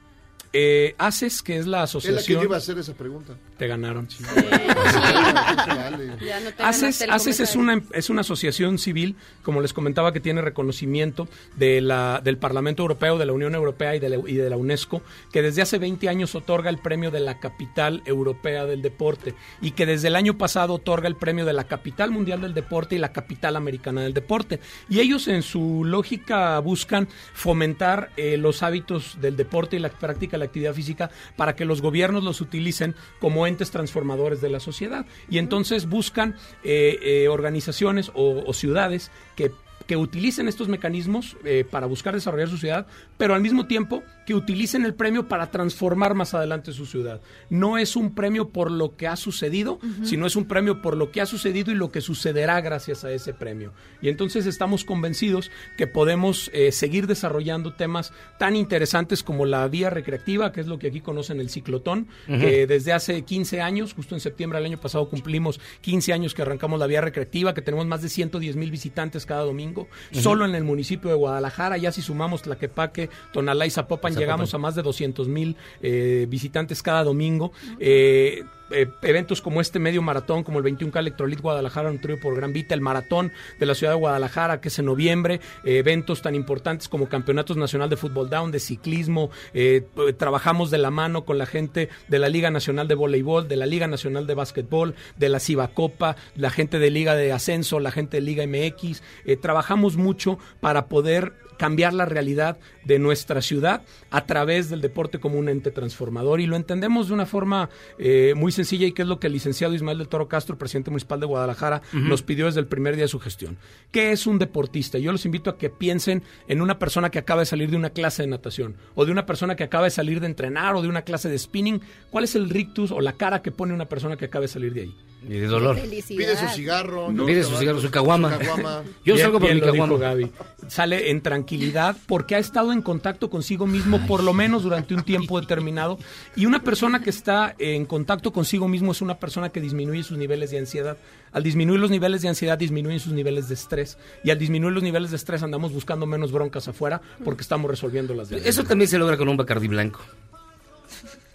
eh, ACES, que es la es la que asociación... yo iba a hacer esa pregunta. Te ganaron. Vale. Ya no te ACES, ganaste el ACES es, una, es una asociación civil, como les comentaba, que tiene reconocimiento de la, del Parlamento Europeo, de la Unión Europea y de, la, y de la UNESCO, que desde hace 20 años otorga el premio de la capital europea del deporte y que desde el año pasado otorga el premio de la capital mundial del deporte y la capital americana del deporte. Y ellos en su lógica buscan fomentar eh, los hábitos del deporte y la práctica de la actividad física para que los gobiernos los utilicen como transformadores de la sociedad. Y entonces buscan eh, eh, organizaciones o, o ciudades que que utilicen estos mecanismos eh, para buscar desarrollar su ciudad, pero al mismo tiempo que utilicen el premio para transformar más adelante su ciudad. No es un premio por lo que ha sucedido, sino es un premio por lo que ha sucedido y lo que sucederá gracias a ese premio. Y entonces estamos convencidos que podemos eh, seguir desarrollando temas tan interesantes como la vía recreativa, que es lo que aquí conocen el ciclotón, que desde hace 15 años, justo en septiembre del año pasado cumplimos 15 años que arrancamos la vía recreativa, que tenemos más de 110 mil visitantes cada domingo, solo en el municipio de Guadalajara, ya si sumamos Tlaquepaque, Tonalá y Zapopan, Zapopan. llegamos a más de 200 mil eh, visitantes cada domingo. Eh, eh, eventos como este medio maratón, como el 21K Electrolit Guadalajara, nutrido por Gran Vita, el maratón de la ciudad de Guadalajara, que es en noviembre, eh, eventos tan importantes como Campeonatos Nacional de Fútbol Down, de ciclismo, eh, trabajamos de la mano con la gente de la Liga Nacional de Voleibol, de la Liga Nacional de Básquetbol, de la Cibacopa, la gente de Liga de Ascenso, la gente de Liga MX, trabajamos mucho para poder cambiar la realidad de nuestra ciudad a través del deporte como un ente transformador y lo entendemos de una forma eh, muy sencilla y que es lo que el licenciado Ismael del Toro Castro, presidente municipal de Guadalajara, nos pidió desde el primer día de su gestión. ¿Qué es un deportista? Yo los invito a que piensen en una persona que acaba de salir de una clase de natación o de una persona que acaba de salir de entrenar o de una clase de spinning. ¿Cuál es el rictus o la cara que pone una persona que acaba de salir de ahí? Y de dolor. Pide su cigarro. No. Pide su cigarro, su caguama. caguama. Yo Bien- salgo por mi caguama. Gaby. Sale en tranquilidad porque ha estado en contacto consigo mismo por lo menos durante un tiempo determinado. Y una persona que está en contacto consigo mismo es una persona que disminuye sus niveles de ansiedad. Al disminuir los niveles de ansiedad, disminuyen sus niveles de estrés. Y al disminuir los niveles de estrés, andamos buscando menos broncas afuera porque estamos resolviendo las de Eso también se logra con un Bacardí blanco.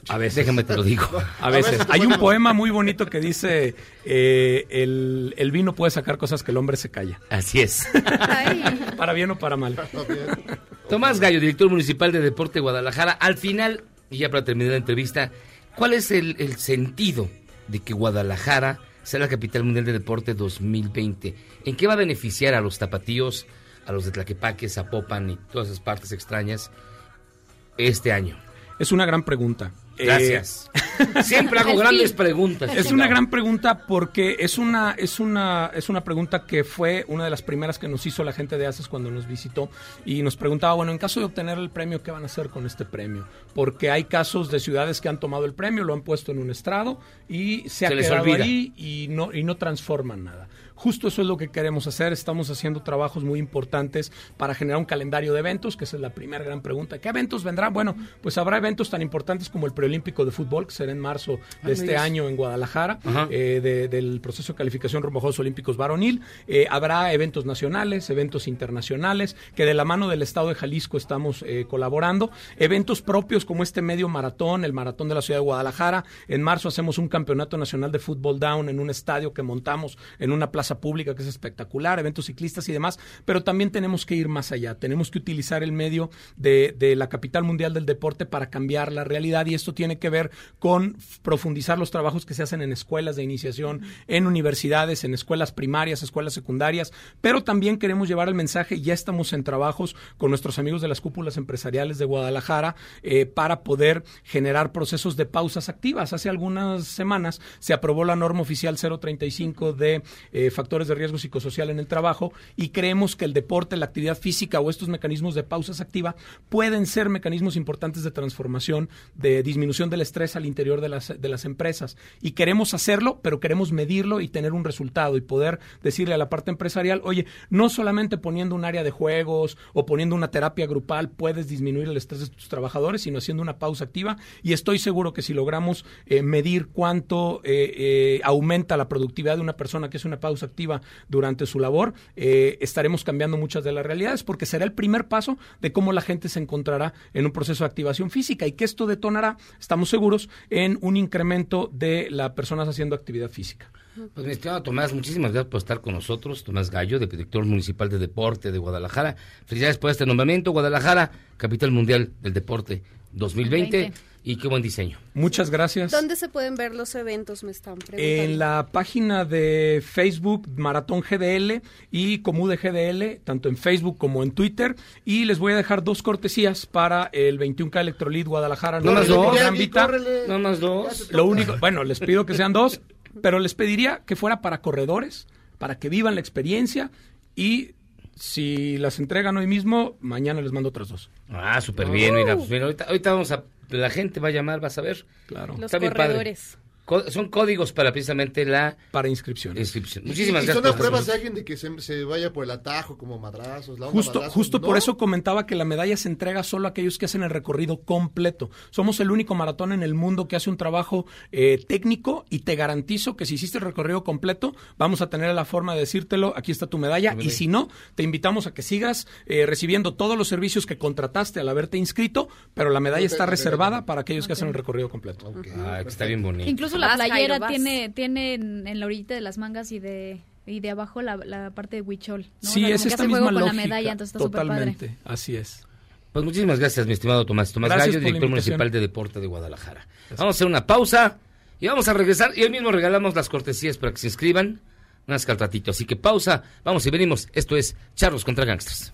A veces, déjame te lo digo. A veces. Hay un poema muy bonito que dice: eh, el, el vino puede sacar cosas que el hombre se calla. Así es. Para bien o para mal. Tomás Gallo, director municipal de Deporte Guadalajara. Al final, y ya para terminar la entrevista, ¿cuál es el, el sentido de que Guadalajara sea la capital mundial de deporte 2020? ¿En qué va a beneficiar a los tapatíos, a los de Tlaquepaque, Zapopan y todas esas partes extrañas este año? Es una gran pregunta. Eh, Gracias. Siempre hago grandes preguntas. Es una gran pregunta porque es una, es una, es una pregunta que fue una de las primeras que nos hizo la gente de ACES cuando nos visitó y nos preguntaba, bueno, en caso de obtener el premio, ¿qué van a hacer con este premio? Porque hay casos de ciudades que han tomado el premio, lo han puesto en un estrado y se, ha Se les quedado olvida. ahí y no, y no transforman nada. Justo eso es lo que queremos hacer. Estamos haciendo trabajos muy importantes para generar un calendario de eventos, que esa es la primera gran pregunta. ¿Qué eventos vendrán? Bueno, pues habrá eventos tan importantes como el preolímpico de fútbol, que será en marzo Ah, de este mira. año en Guadalajara, eh, de- del proceso de calificación rumbo a Juegos Olímpicos varonil. Eh, habrá eventos nacionales, eventos internacionales, que de la mano del Estado de Jalisco estamos eh, colaborando. Eventos propios como este medio maratón, el maratón de la ciudad de Guadalajara. En marzo hacemos un campeonato nacional de fútbol down en un estadio que montamos en una plaza pública que es espectacular, eventos ciclistas y demás, pero también tenemos que ir más allá. Tenemos que utilizar el medio de, la capital mundial del deporte para cambiar la realidad y esto tiene que ver con profundizar los trabajos que se hacen en escuelas de iniciación, en universidades, en escuelas primarias, escuelas secundarias, pero también queremos llevar el mensaje, ya estamos en trabajos con nuestros amigos de las cúpulas empresariales de Guadalajara eh, para poder generar procesos de pausas activas. Hace algunas semanas se aprobó la norma oficial 035 de eh, factores de riesgo psicosocial en el trabajo y creemos que el deporte, la actividad física o estos mecanismos de pausas activa pueden ser mecanismos importantes de transformación, de disminución del estrés al interior de las, de las empresas. Y queremos hacerlo, pero queremos medirlo y tener un resultado y poder decirle a la parte empresarial, oye, no solamente poniendo un área de juegos o poniendo una terapia grupal puedes disminuir el estrés de tus trabajadores, sino haciendo una pausa activa. Y estoy seguro que si logramos eh, medir cuánto eh, eh, aumenta la productividad de una persona que es una pausa activa durante su labor, eh, estaremos cambiando muchas de las realidades porque será el primer paso de cómo la gente se encontrará en un proceso de activación física y que esto detonará, estamos seguros, en un incremento de las personas haciendo actividad física. Pues mi estimado Tomás, muchísimas gracias por estar con nosotros. Tomás Gallo, de director municipal de deporte de Guadalajara. Felicidades por este nombramiento. Guadalajara, capital mundial del deporte 2020. 2020. Y qué buen diseño. Muchas gracias. ¿Dónde se pueden ver los eventos? Me están preguntando. En la página de Facebook Maratón GDL y Comude GDL, tanto en Facebook como en Twitter. Y les voy a dejar dos cortesías para el 21K Electrolit Guadalajara. No más dos. Gran Vita. No más dos. Lo único, bueno, les pido que sean dos, pero les pediría que fuera para corredores, para que vivan la experiencia y si las entregan hoy mismo, mañana les mando otras dos. Ah, súper bien. Mira, pues mira, ahorita, ahorita vamos a. La gente va a llamar, vas a ver. Claro. Los Está corredores. Son códigos para precisamente la Para inscripción. inscripción. Y- Muchísimas y gracias. son las pruebas de alguien de que se, se vaya por el atajo como madrazos. la onda Justo, madrazos, justo ¿no? por eso comentaba que la medalla se entrega solo a aquellos que hacen el recorrido completo. Somos el único maratón en el mundo que hace un trabajo eh, técnico y te garantizo que si hiciste el recorrido completo, vamos a tener la forma de decírtelo, aquí está tu medalla. Y si no, te invitamos a que sigas eh, recibiendo todos los servicios que contrataste al haberte inscrito, pero la medalla está reservada para aquellos que hacen el recorrido completo. Ah, que está bien bonito. Incluso la playera Jairo, vas. tiene, tiene en, en la orillita de las mangas y de y de abajo la, la parte de huichol. ¿no? Sí, O sea, es esta misma juego con lógica. la medalla, entonces está súper padre. Totalmente, así es. Pues muchísimas gracias, mi estimado Tomás. Tomás Gracias Gallo, director municipal de deporte de Guadalajara. Vamos a hacer una pausa y vamos a regresar. Y hoy mismo regalamos las cortesías para que se inscriban. Unas al ratito. Así que pausa, vamos y venimos. Esto es Charlos contra Gangsters.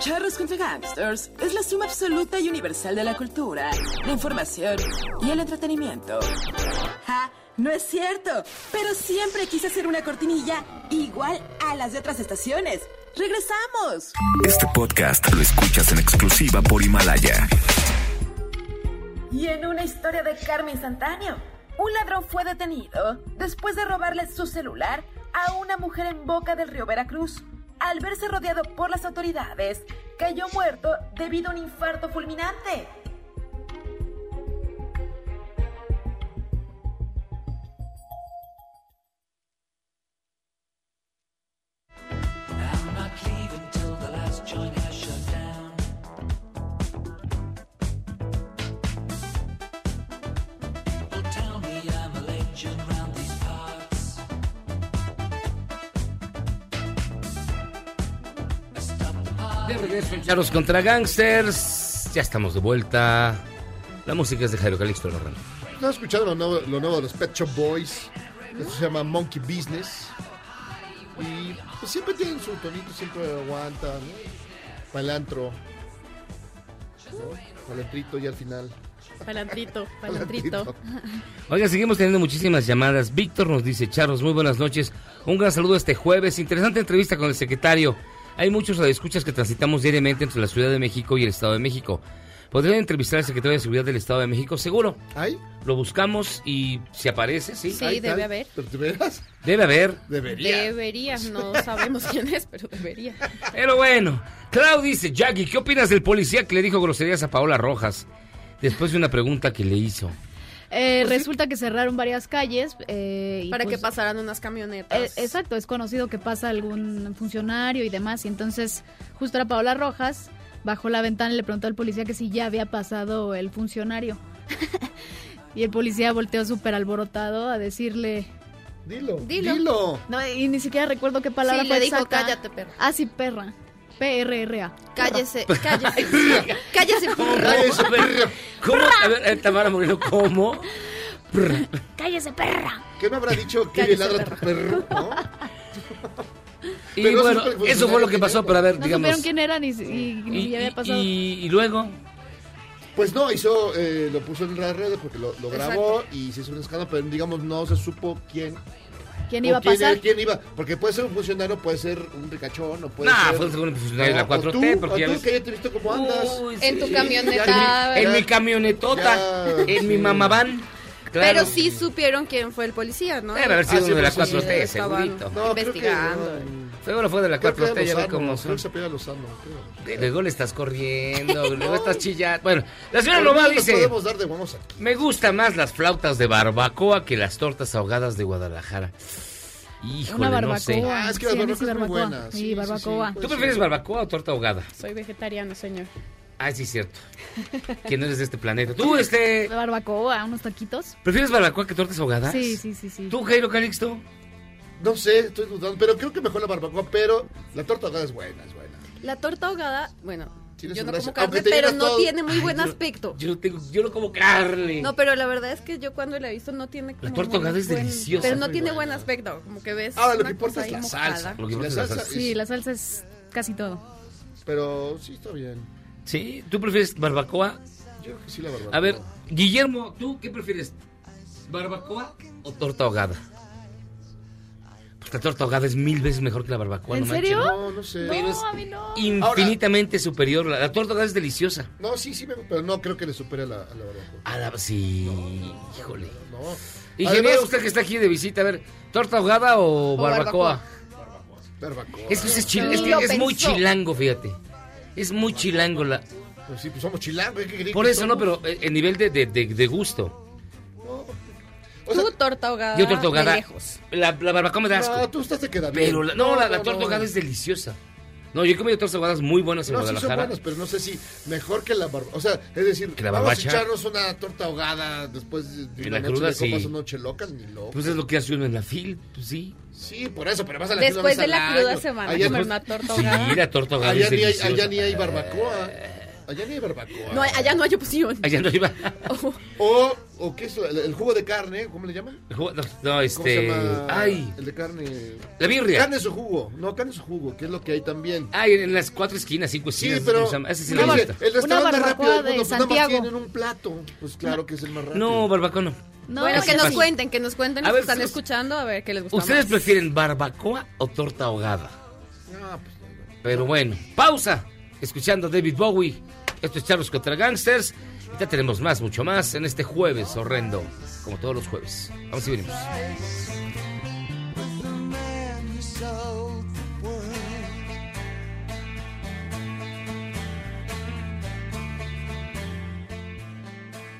Charros contra Gangsters es la suma absoluta y universal de la cultura, la información y el entretenimiento. ¡Ja! No es cierto, pero siempre quise hacer una cortinilla igual a las de otras estaciones. ¡Regresamos! Este podcast lo escuchas en exclusiva por Himalaya. Y en una historia de karma instantáneo, un ladrón fue detenido después de robarle su celular a una mujer en Boca del Río Veracruz. Al verse rodeado por las autoridades, cayó muerto debido a un infarto fulminante. De regreso en Charlos contra Gangsters. Ya estamos de vuelta. La música es de Jairo Calixto Lorrano. ¿No has escuchado lo nuevo, lo nuevo de los Pet Shop Boys? Esto se llama Monkey Business. Y pues, siempre tienen su tonito, siempre aguantan. ¿no? Palantro. ¿no? Palantrito y al final. Palantrito, palantrito. Oiga, seguimos teniendo muchísimas llamadas. Víctor nos dice, Charlos, muy buenas noches. Un gran saludo este jueves. Interesante entrevista con el secretario. Hay muchos radioescuchas que transitamos diariamente entre la Ciudad de México y el Estado de México. ¿Podrían entrevistar al secretario de Seguridad del Estado de México? Seguro. ¿Hay? Lo buscamos y si aparece, sí. Sí, ¿Hay debe tal? haber. ¿Pero ¿De veras? Debe haber. Debería. Debería, no sabemos quién es, pero debería. Pero bueno, Clau dice, Jackie, ¿qué opinas del policía que le dijo groserías a Paola Rojas? Después de una pregunta que le hizo. Eh, resulta que cerraron varias calles. eh, y Para pues, que pasaran unas camionetas. eh, exacto, es conocido que pasa algún funcionario y demás. Y entonces, justo era Paola Rojas, bajó la ventana y le preguntó al policía que si ya había pasado el funcionario. y el policía volteó súper alborotado a decirle. Dilo. Dilo. Dilo. No, y ni siquiera recuerdo qué palabra Sí, fue le dijo, exacta. "Cállate, perra". Ah, sí, perra. P-R-R-A. Cállese, cállese. cállese, ¿Cómo? perro. ¿Cómo? A ver, eh, Tamara Moreno, ¿cómo? ¡Cállese, perra! ¿Qué me habrá dicho que Cállese, ladra tu perro? ¿no? Y Pero bueno, eso fue- eso fue lo que pasó, pero a ver, No digamos... supieron quién era ni, y, ni Y, había y- pasado. y- y luego, Pues no, hizo, eh, lo puso en las redes porque lo, lo grabó y se hizo un escándalo, pero digamos no se supo quién ¿Quién o iba a pasar? ¿Quién iba? Porque puede ser un funcionario, puede ser un ricachón, o puede Nah, ser... fue un funcionario de la o 4T, tú, porque o ya tú, ves- que ya te he visto cómo andas. Uy, En tu sí. camioneta. En mi camionetota, Ya, en mi sí. mamaván. Claro. Pero sí supieron quién fue el policía, ¿no? Debe haber sido Ah, sí, uno de la pues sí, 4T, estaban segurito. No, creo que investigando. Seguro fue de la Creo que 4T, era ya ve cómo creo son. que se apellida Lozano, Luego le estás corriendo, luego estás chillando. Bueno, la señora Lomá dice... podemos dar de guamos aquí. Me gustan más las flautas de barbacoa que las tortas ahogadas de Guadalajara. Híjole, Una no sé. barbacoa. Ah, es que las Sí, muy barbacoa. buenas. Sí, Sí, sí, barbacoa. sí. ¿Tú prefieres barbacoa o torta ahogada? Soy vegetariano, señor. Ah, sí, cierto. Que no eres de este planeta. ¿Tú, este, Barbacoa, unos taquitos. prefieres barbacoa que tortas ahogadas? Sí, sí, sí, sí. ¿Tú, Jairo Calixto? No sé, estoy dudando, pero creo que mejor la barbacoa, pero la torta ahogada es buena, es buena. La torta ahogada, bueno, yo no como carne, pero no todo. tiene muy Ay, buen yo- aspecto. Yo no, tengo, yo no como carne. No, pero la verdad es que yo cuando la he visto no tiene como torta buen- ahogada es buen- deliciosa. Pero no tiene buena. buen aspecto, como que ves Ahora, lo una que importa cosa es la mojada. salsa. Lo que la es la salsa. Sí, es- la salsa es casi todo. Pero sí está bien. ¿Sí? ¿Tú prefieres barbacoa? Yo creo que sí la barbacoa. A ver, Guillermo, ¿tú qué prefieres? ¿Barbacoa o torta ahogada? La torta ahogada es mil veces mejor que la barbacoa. ¿En no serio? No, no sé. Pero es No, a mí no. infinitamente superior. La, la torta ahogada es deliciosa. No, sí, sí, me- pero no creo que le supere a la, a la barbacoa. A la, sí, híjole. No. Ingeniero, Además, usted que está aquí de visita, a ver, ¿torta ahogada o, barbacoa? barbacoa. Es que, ese es, chil- es, que es muy chilango, fíjate. Es muy chilango la... Pues sí, pues somos chilangos. ¿qué crees Por eso, no, pero eh, el nivel de, de, de- de gusto. O sea, Tú torta ahogada Yo torta ahogada, de lejos. la, la barbacoa me da asco. no, tú estás te queda bien. Pero la- no, la, la torta ahogada es deliciosa. No, yo he comido tortas ahogadas muy buenas en No, sí son Guadalajara. buenas, pero no sé si mejor que la barbacoa. O sea, es decir, Que la vamos a barbacha. echarnos una torta ahogada después de una la noche cruda, de copas sí. o noche loca, ni loco. Pues es lo que hace uno en la fil, pues sí. Sí, por eso, pero vas a la Después de la cruda año. se van a Allá, comer no- una torta Sí, ahogada. la torta ahogada allá es ni hay, allá ni hay barbacoa. Allá ni hay barbacoa. No, allá no hay opción. Allá no iba. O, o ¿qué es? El, el jugo de carne, ¿cómo le llaman? No, no, ¿Cómo este... se llama? Ay, El de carne. la birria. Carne su jugo. No, carne su jugo, que es lo que hay también. Ay, en las cuatro esquinas, cinco Sí, esquinas. pero ¿cómo se llama? Ese sí Una el restaurante más barbacoa rápido del de mundo, pues nada más Santiago. tienen un plato. Pues claro que es el más rápido. No, barbacoa no. No, bueno, que sí, nos sí. cuenten, que nos cuenten A los ver, que están escuchando, a ver qué les gusta ¿Ustedes más. prefieren barbacoa o torta ahogada? No, pues, no, no. Pero bueno, pausa. Escuchando a David Bowie. Esto es Charlos contra Gangsters. Y ya tenemos más, mucho más en este jueves horrendo. Como todos los jueves. Vamos y venimos.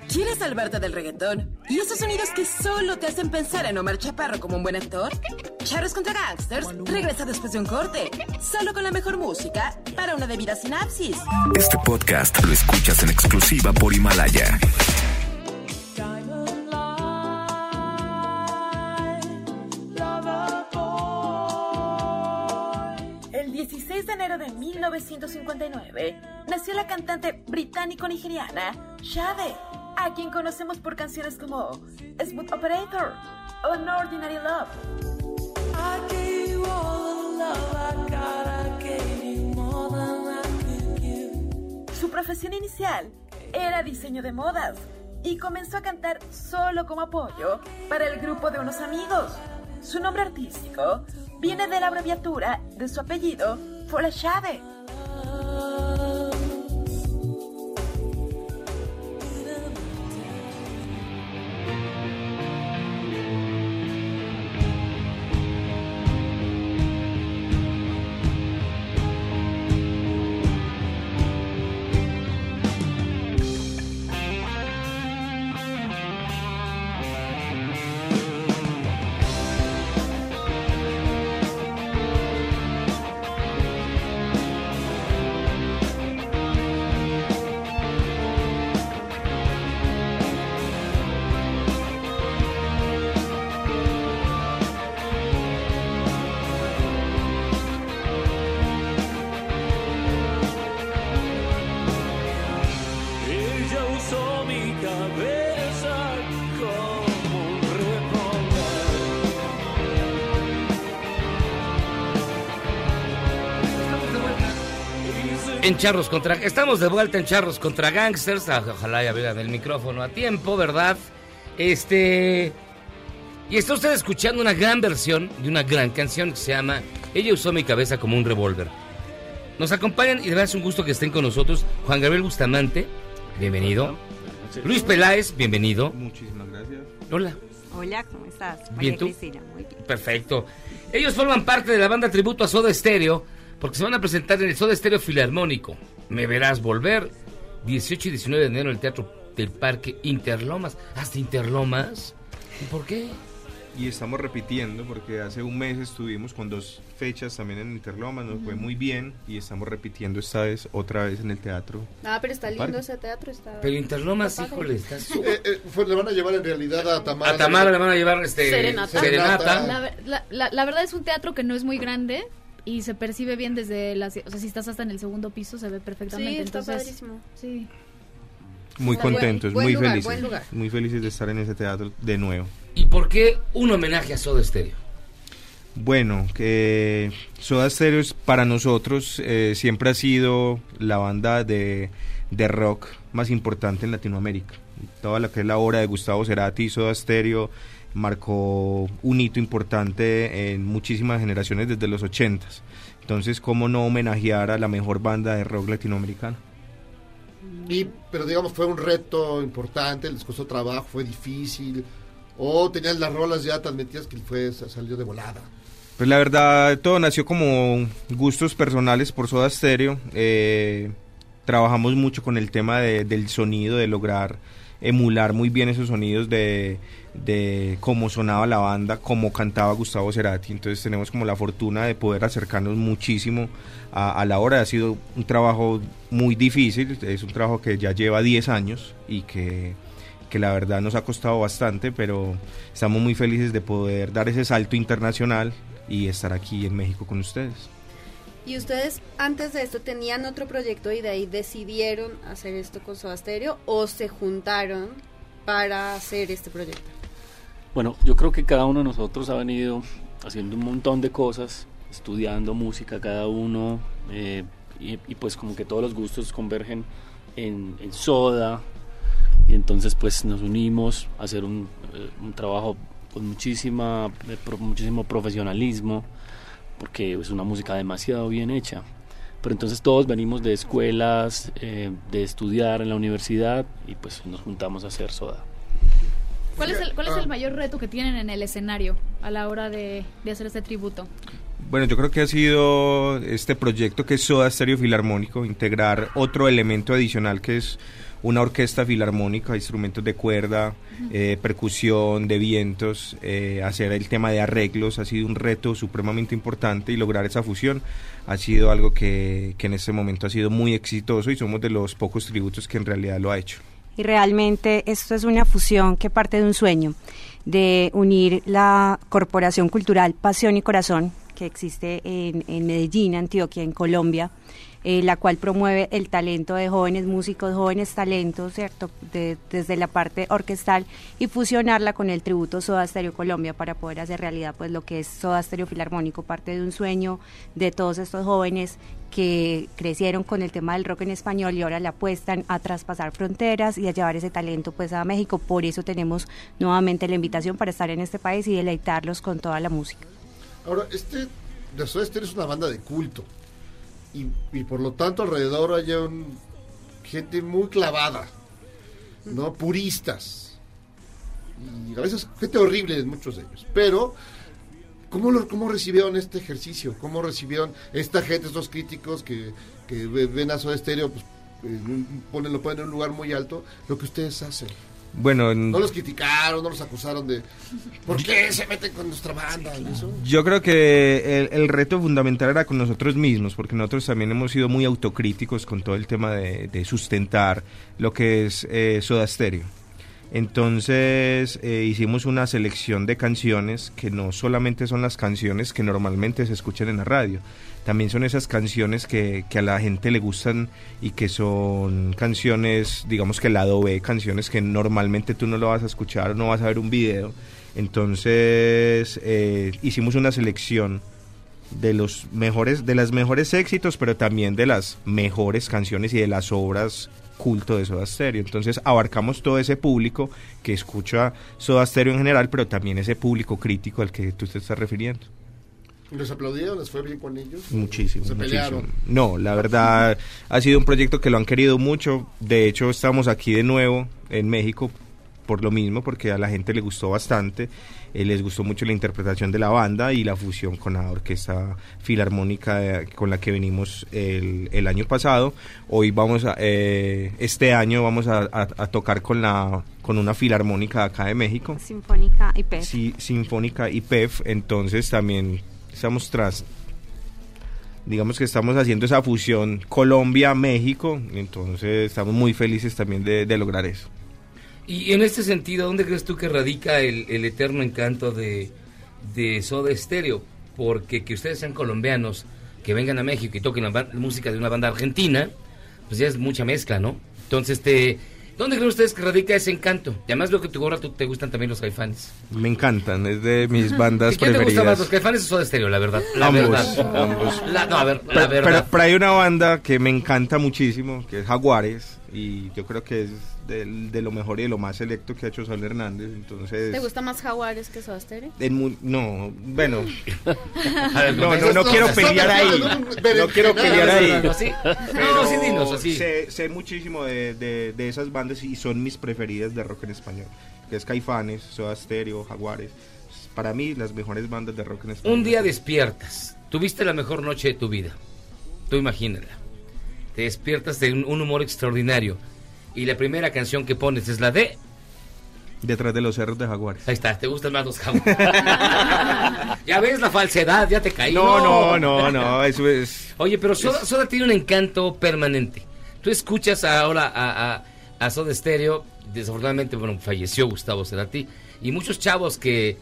¿Quieres salvarte del reggaetón? ¿Y esos sonidos que solo te hacen pensar en Omar Chaparro como un buen actor? Charros contra Gangsters regresa después de un corte, solo con la mejor música para una debida sinapsis. Este podcast lo escuchas en exclusiva por Himalaya. El 16 de enero de 1959 nació la cantante británico-nigeriana Shade, a quien conocemos por canciones como Smooth Operator o An Ordinary Love. Su profesión inicial era diseño de modas y comenzó a cantar solo como apoyo para el grupo de unos amigos. Su nombre artístico viene de la abreviatura de su apellido, Folashade. En Charros contra... Estamos de vuelta en Charros contra Gangsters. Ah, Ojalá ya vean el micrófono a tiempo, ¿verdad? Este... Y está usted escuchando una gran versión de una gran canción que se llama Ella usó mi cabeza como un revólver. Nos acompañan y de verdad es un gusto que estén con nosotros Juan Gabriel Bustamante, bienvenido. Luis Peláez, bienvenido. Muchísimas gracias. Hola. Hola, ¿cómo estás? Bien, ¿tú? Cristina, muy bien. Perfecto. Ellos forman parte de la banda tributo a Soda Stereo porque se van a presentar en el Soda Stereo Filarmónico. Me verás volver 18 y 19 de enero en el Teatro del Parque Interlomas. ¿Hasta Interlomas? ¿Y por qué? Y estamos repitiendo porque hace un mes estuvimos con dos fechas también en Interlomas, nos fue muy bien y estamos repitiendo esta vez otra vez en el teatro. Ah, pero está lindo Parque. ese teatro. Está, Pero Interlomas, híjole, está su- Eh, eh, fue- le van a llevar en realidad a Tamara. A Tamara le van a llevar este, Serenata. serenata. La- la- la verdad es un teatro que no es muy grande y se percibe bien desde la... O sea, si estás hasta en el segundo piso se ve perfectamente. Sí, está entonces, padrísimo. Sí. Muy Está contentos, buen muy lugar, felices. buen lugar. Muy felices de estar en ese teatro de nuevo. ¿Y por qué un homenaje a Soda Stereo? Bueno, que Soda Stereo es para nosotros eh, siempre ha sido la banda de, de rock más importante en Latinoamérica. Toda la que es la obra de Gustavo Cerati, Soda Stereo, marcó un hito importante en muchísimas generaciones desde los 80 Entonces, ¿cómo no homenajear a la mejor banda de rock latinoamericana? Y, pero digamos, fue un reto importante, les costó trabajo, fue difícil. O tenían las rolas ya tan metidas que fue, salió de volada. Pues la verdad, todo nació como gustos personales por Soda Stereo. Eh, trabajamos mucho con el tema de- del sonido, de lograr emular muy bien esos sonidos de, de cómo sonaba la banda, cómo cantaba Gustavo Cerati. Entonces tenemos como la fortuna de poder acercarnos muchísimo a, a la hora. Ha sido un trabajo muy difícil, es un trabajo que ya lleva 10 años y que que la verdad nos ha costado bastante, pero estamos muy felices de poder dar ese salto internacional y estar aquí en México con ustedes. ¿Y ustedes antes de esto tenían otro proyecto y de ahí decidieron hacer esto con Soda Stereo o se juntaron para hacer este proyecto? Bueno, yo creo que cada uno de nosotros ha venido haciendo un montón de cosas, estudiando música cada uno, eh, y, pues como que todos los gustos convergen en, Soda, y entonces pues nos unimos a hacer un, eh, un trabajo con muchísima, eh, muchísimo profesionalismo, porque es una música demasiado bien hecha. Pero entonces todos venimos de escuelas, eh, de estudiar en la universidad, y pues nos juntamos a hacer Soda. ¿Cuál es, el, ¿Cuál es Ah. el mayor reto que tienen en el escenario a la hora de, de hacer este tributo? Bueno, yo creo que ha sido este proyecto que es Soda Stereo Filarmónico, integrar otro elemento adicional que es una orquesta filarmónica, instrumentos de cuerda, eh, percusión, de vientos, eh, hacer el tema de arreglos ha sido un reto supremamente importante y lograr esa fusión ha sido algo que, que en este momento ha sido muy exitoso y somos de los pocos tributos que en realidad lo ha hecho. Y realmente esto es una fusión que parte de un sueño, de unir la Corporación Cultural Pasión y Corazón, que existe en, en Medellín, Antioquia, en Colombia, eh, la cual promueve el talento de jóvenes músicos, jóvenes talentos, ¿cierto? De- desde la parte orquestal y fusionarla con el tributo Soda Stereo Colombia para poder hacer realidad pues lo que es Soda Stereo Filarmónico, parte de un sueño de todos estos jóvenes que crecieron con el tema del rock en español y ahora le apuestan a traspasar fronteras y a llevar ese talento pues a México. Por eso tenemos nuevamente la invitación para estar en este país y deleitarlos con toda la música. Ahora, este Soda Stereo es una banda de culto. Y, y por lo tanto alrededor hay un, gente muy clavada, ¿no? Puristas. Y a veces gente horrible, muchos de ellos. Pero, ¿cómo, lo, cómo recibieron este ejercicio? ¿Cómo recibieron esta gente, estos críticos que, que ve- ven a Soda Stereo, pues, en ponen, lo ponen en un lugar muy alto, lo que ustedes hacen? Bueno, en- No los criticaron, no los acusaron de ¿por qué se meten con nuestra banda? y eso? Yo creo que el, el reto fundamental era con nosotros mismos, porque nosotros también hemos sido muy autocríticos con todo el tema de, de sustentar lo que es eh, Soda Stereo. Entonces eh, hicimos una selección de canciones que no solamente son las canciones que normalmente se escuchan en la radio, también son esas canciones que, que a la gente le gustan y que son canciones, digamos que lado B, canciones que normalmente tú no lo vas a escuchar no vas a ver un video. Entonces eh, hicimos una selección de los mejores, de las mejores éxitos, pero también de las mejores canciones y de las obras culto de Soda Stereo. Entonces abarcamos todo ese público que escucha Soda Stereo en general, pero también ese público crítico al que tú te estás refiriendo. ¿Les aplaudieron? ¿Les fue bien con ellos? Muchísimo. ¿Se muchísimo. pelearon? No, la verdad ha sido un proyecto que lo han querido mucho. De hecho, estamos aquí de nuevo en México por lo mismo, porque a la gente le gustó bastante. Eh, les gustó mucho la interpretación de la banda y la fusión con la orquesta filarmónica eh, con la que venimos el, el año pasado. Hoy vamos a, eh, este año vamos a, a- a tocar con la con una filarmónica de acá de México. Sinfónica y PEF. Sí, Sinfónica y PEF, entonces también estamos tras, digamos que estamos haciendo esa fusión Colombia-México, entonces estamos muy felices también de, lograr eso. Y en este sentido, ¿dónde crees tú que radica el, eterno encanto de, de Soda Stereo? Porque que ustedes sean colombianos, que vengan a México y toquen la música de una banda argentina, pues ya es mucha mezcla, ¿no? Entonces, este, ¿dónde creen ustedes que radica ese encanto? Y además veo que tu gorra tú- te gustan también los caifanes. Me encantan, es de mis bandas ¿Y quién te gusta más, preferidas. los caifanes o Soda Stereo, la verdad? La ambos, verdad. ambos. La- no, a ver, la Pero- verdad. Pero, pero hay una banda que me encanta muchísimo, que es Jaguares, y yo creo que es de, de lo mejor y de lo más selecto que ha hecho Sol Hernández, entonces... ¿Te gusta más Jaguares que Soda Stereo? En mu- no, bueno. Ver, no, no, no quiero pelear ahí. No quiero pelear ahí. No, sí. No, sí, dinos, así. Sé, sé muchísimo de, de- de esas bandas y son mis preferidas de rock en español. Que es Caifanes, Soda Stereo, Jaguares. Para mí, las mejores bandas de rock en español. Un día despiertas, tuviste la mejor noche de tu vida. Tú imagínala. Te despiertas de un, un humor extraordinario. Y la primera canción que pones es la de. Detrás de los cerros de Jaguares. Ahí está, te gustan más los jaguares. ya ves la falsedad, ya te caí. No, no, no, no, eso es. Oye, pero Soda, Soda tiene un encanto permanente. Tú escuchas ahora a, a, a Soda Stereo. Desafortunadamente, bueno, falleció Gustavo Cerati. Y muchos chavos que,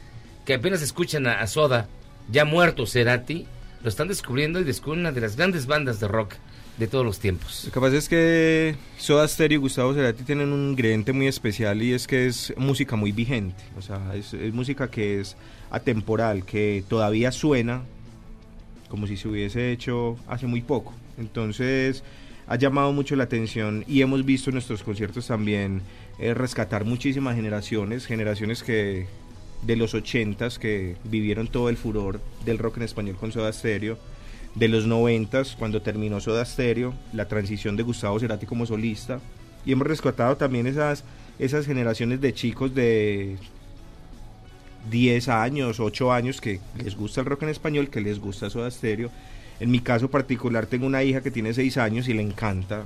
que apenas escuchan a, a Soda, ya muerto Cerati, lo están descubriendo y descubren una de las grandes bandas de rock de todos los tiempos. Lo que pasa es que Soda Stereo y Gustavo Cerati tienen un ingrediente muy especial y es que es música muy vigente. O sea, es, música que es atemporal, que todavía suena como si se hubiese hecho hace muy poco. Entonces ha llamado mucho la atención y hemos visto en nuestros conciertos también eh, rescatar muchísimas generaciones, generaciones que de los ochentas que vivieron todo el furor del rock en español con Soda Stereo, de los noventas cuando terminó Soda Stereo, la transición de Gustavo Cerati como solista y hemos rescatado también esas esas generaciones de chicos de 10 años, 8 años que les gusta el rock en español, que les gusta Soda Stereo. En mi caso particular tengo una hija que tiene 6 años y le encanta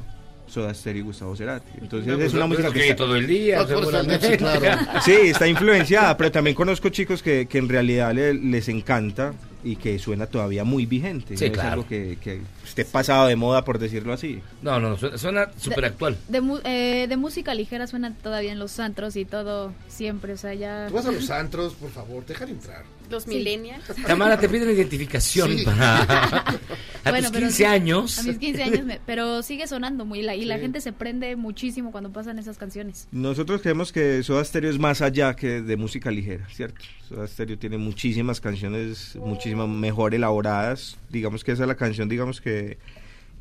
Soda Stereo y Gustavo Cerati. Entonces No, pues, es una no, música pues, que que está- todo el día, seguramente. noche, claro. Sí, está influenciada, pero también conozco chicos que, que en realidad le- les encanta y que suena todavía muy vigente. Sí, no es claro. algo que, que esté pasado de moda, por decirlo así. No, no, suena, suena súper actual. De, mu- eh, de música ligera suena todavía en los antros y todo siempre, o sea, ya... Tú vas a los antros, por favor, dejar entrar. Los millennials. Tamara, te piden identificación Sí. para... A Bueno, tus pero 15 sí, años. A mis 15 años, me- pero sigue sonando muy la, y la gente se prende muchísimo cuando pasan esas canciones. Nosotros creemos que Soda Stereo es más allá que de música ligera, ¿cierto? Soda Stereo tiene muchísimas canciones, muchísimas mejor elaboradas. Digamos que esa es la canción, digamos que,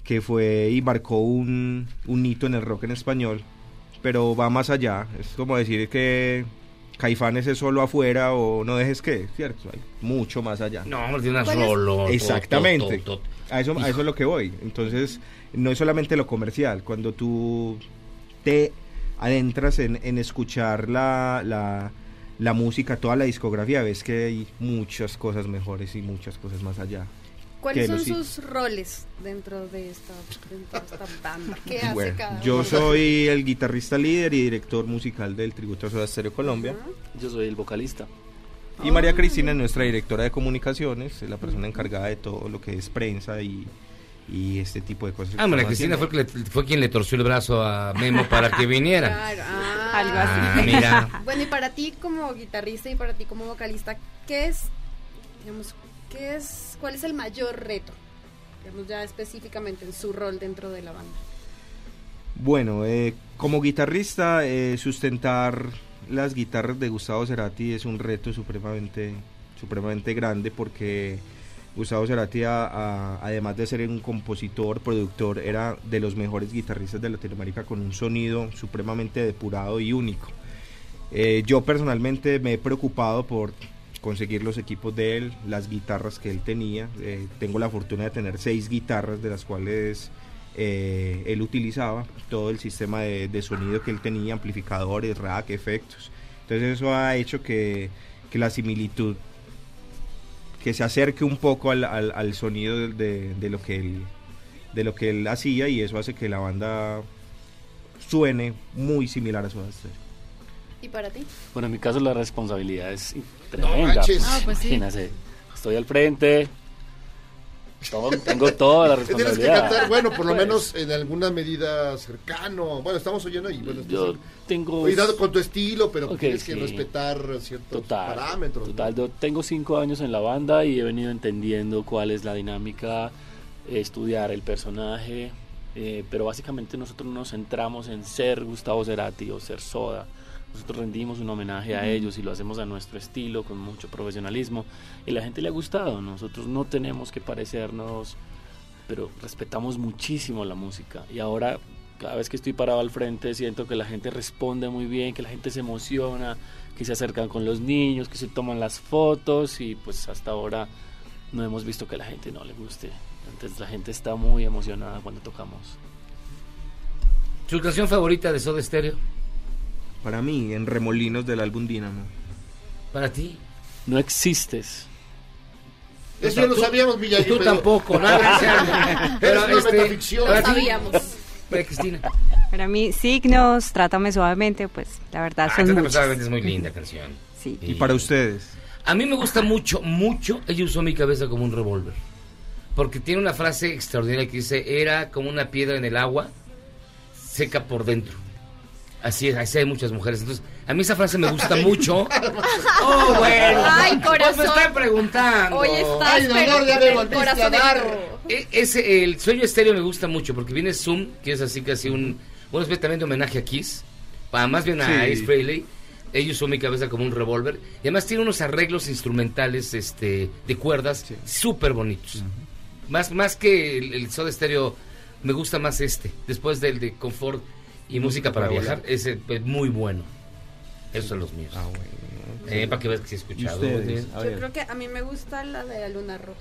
que fue y marcó un, un hito en el rock en español, pero va más allá. Es como decir que Caifanes es solo afuera o no dejes que, ¿cierto? Hay mucho más allá. No, tiene solo. Exactamente. tot, tot, tot. A eso, a eso es lo que voy. Entonces, no es solamente lo comercial. Cuando tú te adentras en, en escuchar la, la, la música, toda la discografía, ves que hay muchas cosas mejores y muchas cosas más allá. ¿Cuáles son sus roles dentro de esta, dentro de esta banda? ¿Qué hace Bueno, cada yo uno? soy el guitarrista líder y director musical del Tributo a Soda Stereo Colombia. Yo soy el vocalista. Y María Cristina es nuestra directora de comunicaciones, es la persona encargada de todo lo que es prensa y, y este tipo de cosas. Ah, María Cristina fue, haciendo. que le- fue quien le torció el brazo a Memo para que viniera. Claro, ah. Algo Ah, mira. Bueno, y para ti como guitarrista y para ti como vocalista, ¿qué es, digamos, cuál es el mayor reto? Ya específicamente en su rol dentro de la banda. Bueno, eh, como guitarrista, eh, sustentar las guitarras de Gustavo Cerati es un reto supremamente, supremamente grande porque Gustavo Cerati, además de ser un compositor, productor, era de los mejores guitarristas de Latinoamérica con un sonido supremamente depurado y único. Eh, yo personalmente me he preocupado por conseguir los equipos de él, las guitarras que él tenía. Eh, tengo la fortuna de tener seis guitarras de las cuales eh, él utilizaba, todo el sistema de, de sonido que él tenía, amplificadores, rack, efectos. Entonces eso ha hecho que, que la similitud, que se acerque un poco al, al- al sonido de, de- de lo que él, de lo que él hacía y eso hace que la banda suene muy similar a Soda Stereo. ¿Y para ti? Bueno, en mi caso la responsabilidad es tremenda. manches. Pues sí. Imagínate, estoy al frente, todo- tengo toda la Tienes que responsabilidad. cantar, bueno, por lo Pues, menos en alguna medida cercano. Bueno, estamos oyendo ahí. Bueno, Yo estás- tengo... Cuidado con tu estilo, pero Ok, tienes que sí. respetar ciertos Total, parámetros. ¿no? Total, yo tengo cinco años en la banda y he venido entendiendo cuál es la dinámica, estudiar el personaje, eh, pero básicamente nosotros nos centramos en ser Gustavo Cerati o ser Soda. Nosotros rendimos un homenaje a ellos y lo hacemos a nuestro estilo, con mucho profesionalismo, y la gente le ha gustado. Nosotros no tenemos que parecernos, pero respetamos muchísimo la música. Y ahora, cada vez que estoy parado al frente, siento que la gente responde muy bien, que la gente se emociona, que se acercan con los niños, que se toman las fotos, y pues hasta ahora no hemos visto que a la gente no le guste. Entonces la gente está muy emocionada cuando tocamos. ¿Su canción favorita de Soda Stereo? Para mí, en Remolinos del álbum Dínamo. ¿Para ti? No existes. Eso ya lo Tú- sabíamos, Miyagi. Tú pero- tampoco, ¿no? Eres una metaficción. para ti, Sabíamos. para Cristina. Para mí, Signos, Trátame Suavemente, pues la verdad Ah, son Trátame. Suavemente es muy linda canción. Sí. ¿Y para ustedes? A mí me gusta mucho, mucho. Ella usó mi cabeza como un revólver. Porque tiene una frase extraordinaria que dice: Era como una piedra en el agua, seca por dentro. Así es, así hay muchas mujeres. Entonces, a mí esa frase me gusta mucho. Oh, bueno. Ay, Pues me corazón. están preguntando. Hoy estás Ay, dolor, pero ya me el volviste a corazón dar. herido. E- Ese, el sueño estéreo me gusta mucho porque viene Zoom, que es así casi un, una especie también de homenaje a Kiss, para más bien a Sí. Ace Frehley. Ellos usó mi cabeza como un revólver. Y además tiene unos arreglos instrumentales este, de cuerdas súper bonitos. más, más que el, el Soda Stereo, me gusta más este. Después del de Confort y Música para, para Viajar, volar. ese es muy bueno. Esos son los míos. Ah, bueno. Eh, para que veas que sí he escuchado. A Yo creo que a mí me gusta la de la luna roja.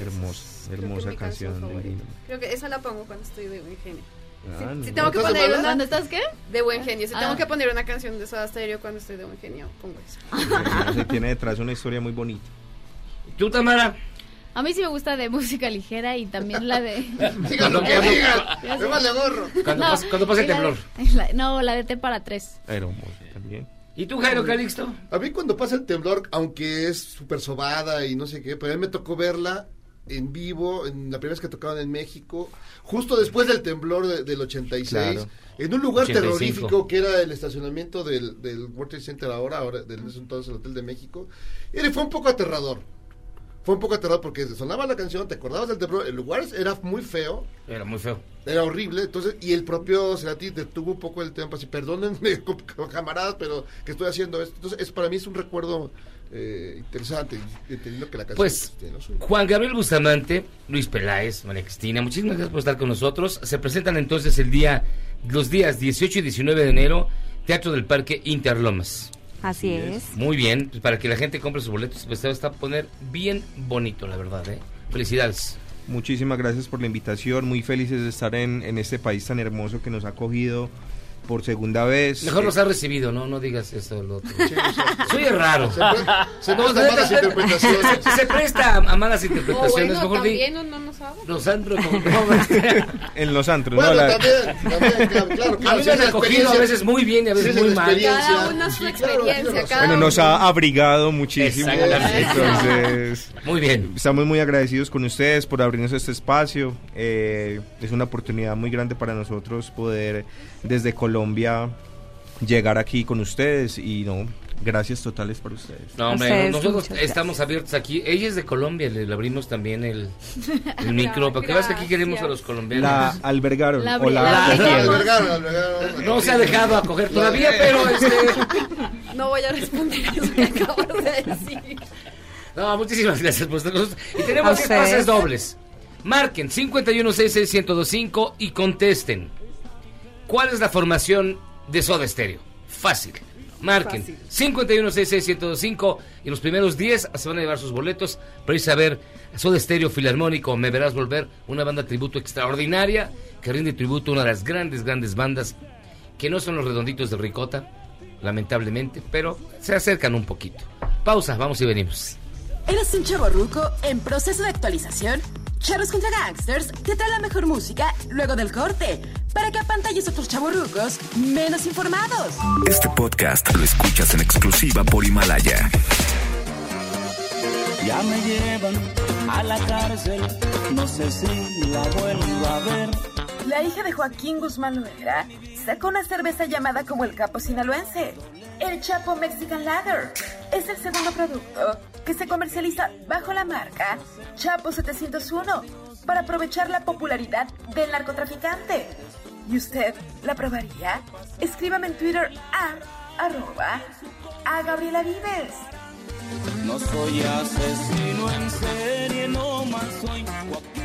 Hermosa, es hermosa canción. de. Creo que esa la pongo cuando estoy de buen genio. Ah, si, si no. tengo que ¿Estás de poner una ¿Dónde estás qué? de buen genio, si Ah. tengo que poner una canción de Soda Stereo cuando estoy de buen genio, pongo esa. Y tiene detrás una historia muy bonita. ¿Tú, Tamara? A mí sí me gusta de música ligera y también la de... Digan lo que sé. Me vale gorro. Cuando, No, pase, cuando pase el temblor. de- la- no, la de T para tres. Hermosa también. ¿Y tú, Jairo Calixto? A mí cuando pasa el temblor, aunque es súper sobada y no sé qué, pero a mí me tocó verla en vivo, en la primera vez que tocaban en México, justo después del temblor de- del 86, Claro. en un lugar 85. terrorífico que era el estacionamiento del, del World Trade Center ahora, ahora del es entonces el Hotel de México, y fue un poco aterrador. Fue un poco aterrador porque sonaba la canción, te acordabas del temblor, el lugar era muy feo, Era muy feo. era horrible, entonces, y el propio Cerati detuvo un poco el tiempo, así, perdónenme, camaradas, pero que estoy haciendo esto. Entonces, es, para mí es un recuerdo eh, interesante, entendiendo que la canción Pues, tiene. Juan Gabriel Bustamante, Luis Peláez, María Cristina, muchísimas gracias por estar con nosotros. Se presentan entonces el día, los días 18 y 19 de enero, Teatro del Parque Interlomas. Así es. Muy bien, pues para que la gente compre sus boletos, pues se está a poner bien bonito, la verdad, ¿eh? Felicidades. Muchísimas gracias por la invitación. Muy felices de estar en, en este país tan hermoso que nos ha acogido por segunda vez. Mejor Eh, los ha recibido, ¿no? No digas eso, lo otro. Sí. Soy raro. Se, pre- se prestan malas interpretaciones. Se, se presta a, malas interpretaciones, bueno, mejor también no sabe. Los antros. como- en los antros, Bueno, ¿no? La- también, también, claro, claro, A mí me han acogido a veces muy bien y a veces muy mal. experiencia. Cada uno su Sí, claro, experiencia, tienes cada bueno, uno. nos ha abrigado muchísimo. Entonces, Muy bien. estamos muy agradecidos con ustedes por abrirnos este espacio. Eh, es una oportunidad muy grande para nosotros poder desde Colombia llegar aquí con ustedes y no, gracias totales para ustedes. No, hombre, Ustedes, nosotros estamos abiertos aquí. Ella es de Colombia, le, abrimos también el, el micro, porque que aquí queremos a los La colombianos. albergaron La o la, la- acogieron. Albergaron, albergaron. No se ha dejado acoger todavía, pero este, No voy a responder eso que acabo de decir. No, muchísimas gracias por estar con nosotros. Y tenemos 10 ustedes. pases dobles. Marquen 51661025 y contesten. ¿Cuál es la formación de Soda Stereo? Fácil. Marquen Fácil. 51661025 y los primeros 10 se van a llevar sus boletos para irse a ver Soda Stereo Filarmónico Me Verás Volver, una banda tributo extraordinaria que rinde tributo a una de las grandes, grandes bandas que no son los redonditos de Ricota, lamentablemente, pero se acercan un poquito. Pausa, vamos y venimos. ¿Eres un chavo ruco en proceso de actualización? Charros contra Gangsters te trae la mejor música luego del corte para que apantalles otros chavorrucos menos informados. Este podcast lo escuchas en exclusiva por Himalaya. Ya me llevan a la cárcel, no sé si la vuelvo a ver. La hija de Joaquín Guzmán Loera sacó una cerveza llamada como el Capo Sinaloense, el Chapo Mexican Lager. Es el segundo producto que se comercializa bajo la marca Chapo 701 para aprovechar la popularidad del narcotraficante. ¿Y usted la probaría? Escríbame en Twitter a arroba Gabriela Vives. No soy asesino en serie, no más soy Joaquín.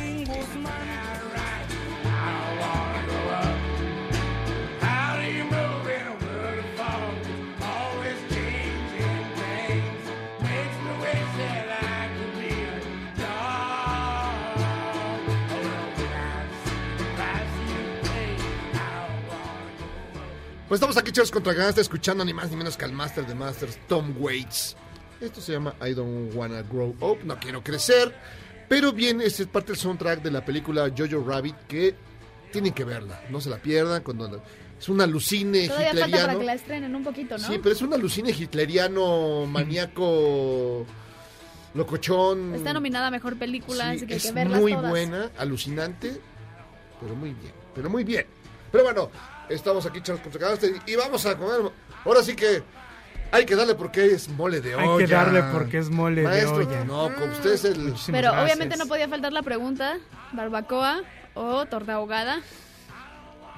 Pues estamos aquí, chavos, contra Gangster, escuchando ni más ni menos que al Master de Masters, Tom Waits. Esto se llama I Don't Wanna Grow Up, no quiero crecer. Pero bien, este es parte del soundtrack de la película Jojo Rabbit que tienen que verla, no se la pierdan. Cuando es un alucine Todavía falta para hitleriano. que la estrenen un poquito, ¿no? Sí, pero es un alucine hitleriano, maníaco, locochón. Está nominada a Mejor Película, Sí, así que hay es que verlas muy todas. buena, alucinante, pero muy bien, pero muy bien. Pero bueno, estamos aquí, chavos, contra Gangster, y vamos a comer. Ahora sí que hay que darle porque es mole de Hay olla. que darle porque es mole de Maestro, olla. No, con usted es el... Pero obviamente no podía faltar la pregunta, barbacoa o torta ahogada.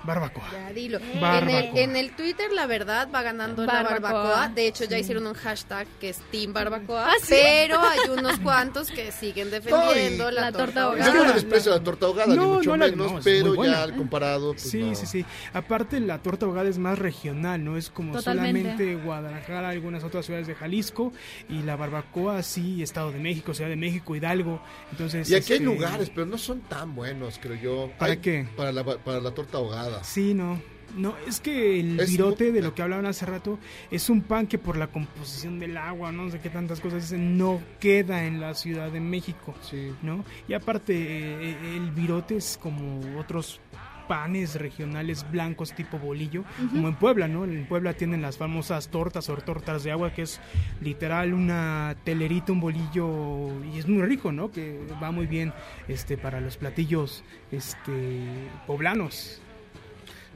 Barbacoa. Ya, dilo. En Barbacoa. el, en el Twitter, la verdad, va ganando la Barbacoa. De hecho, ya hicieron un hashtag que es Team Barbacoa. ¿Ah, sí? Pero hay unos cuantos que siguen defendiendo No, la, torta Yo ahogada. no le desprecio la torta ahogada, ni No, mucho no la- menos, no, pero ya al comparado, pues Sí, no. sí, sí. Aparte, la torta ahogada es más regional, no es como Totalmente. solamente Guadalajara, algunas otras ciudades de Jalisco. Y la barbacoa, sí, Estado de México, Ciudad de México, Hidalgo. Entonces, Y aquí hay este, lugares, pero no son tan buenos, creo yo. ¿Para Hay- qué? Para la, para la torta ahogada. Sí, no. No, es que el Es virote de lo que hablaban hace rato es un pan que por la composición del agua, no sé qué tantas cosas dicen, no queda en la Ciudad de México, ¿no? Y aparte eh, el virote es como otros panes regionales blancos tipo bolillo, como en Puebla, ¿no? En Puebla tienen las famosas tortas o tortas de agua, que es literal una telerita, un bolillo, y es muy rico, ¿no? Que va muy bien este para los platillos este poblanos.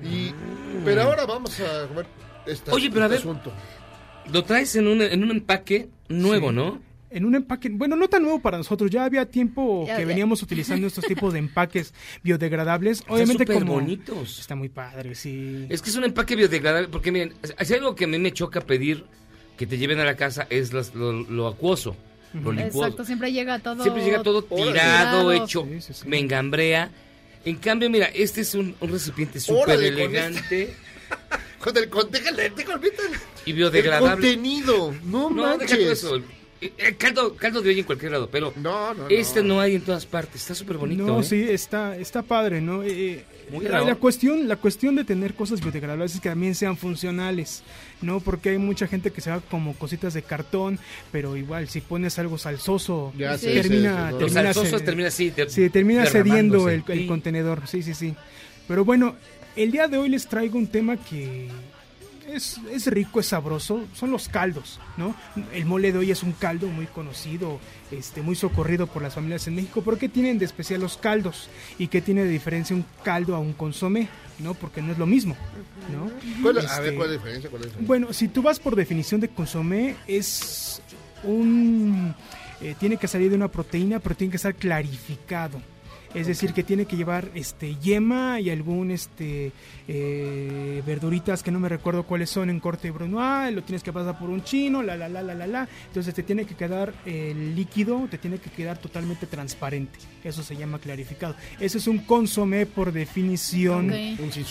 Y, pero ahora vamos a comer esta, Oye, pero a este ver, asunto. lo traes en un, en un empaque nuevo, Sí. ¿no? En un empaque, bueno, no tan nuevo para nosotros, ya había tiempo Ya, que ya. veníamos utilizando estos tipos de empaques biodegradables. Obviamente súper como bonitos. Está muy padre, sí. Es que es un empaque biodegradable, porque miren, si hay algo que a mí me choca pedir que te lleven a la casa es las- lo, lo acuoso, lo licuado. Exacto, siempre llega todo. Siempre llega todo tirado, hecho, Sí, sí, sí. me engambrea. En cambio, mira, este es un, un recipiente súper con elegante Con el, con, déjale, déjale, olvídate el- y biodegradable. El contenido, no, No, manches. eso. Eh, eh, caldo, caldo de olla en cualquier lado, pero no, no, este no. hay en todas partes. Está súper bonito. No, ¿eh? sí, está, está padre, ¿no? Eh, Muy la, la cuestión, la cuestión de tener cosas biodegradables es que también sean funcionales, ¿no? Porque hay mucha gente que se va como cositas de cartón, pero igual si pones algo salsoso, Ya Sí. termina, termina, termina así, de- sí, termina cediendo el, el contenedor, sí, sí, sí. Pero bueno, el día de hoy les traigo un tema que es, es rico, es sabroso, son los caldos, ¿no? El mole de hoy es un caldo muy conocido, este, muy socorrido por las familias en México. ¿Por qué tienen de especial los caldos? ¿Y qué tiene de diferencia un caldo a un consomé? ¿No? Porque no es lo mismo, ¿no? ¿Cuál- a Este, ver, ¿cuál es la diferencia? ¿Cuál es la diferencia? bueno, si tú vas por definición de consomé, es un... eh, tiene que salir de una proteína, pero tiene que estar clarificado. Es decir, que tiene que llevar este yema y algún este eh, verduritas que no me recuerdo cuáles son en corte brunoise, lo tienes que pasar por un chino, la la la la la la. Entonces te tiene que quedar el líquido, te tiene que quedar totalmente transparente. Eso se llama clarificado. Ese es un consomé por definición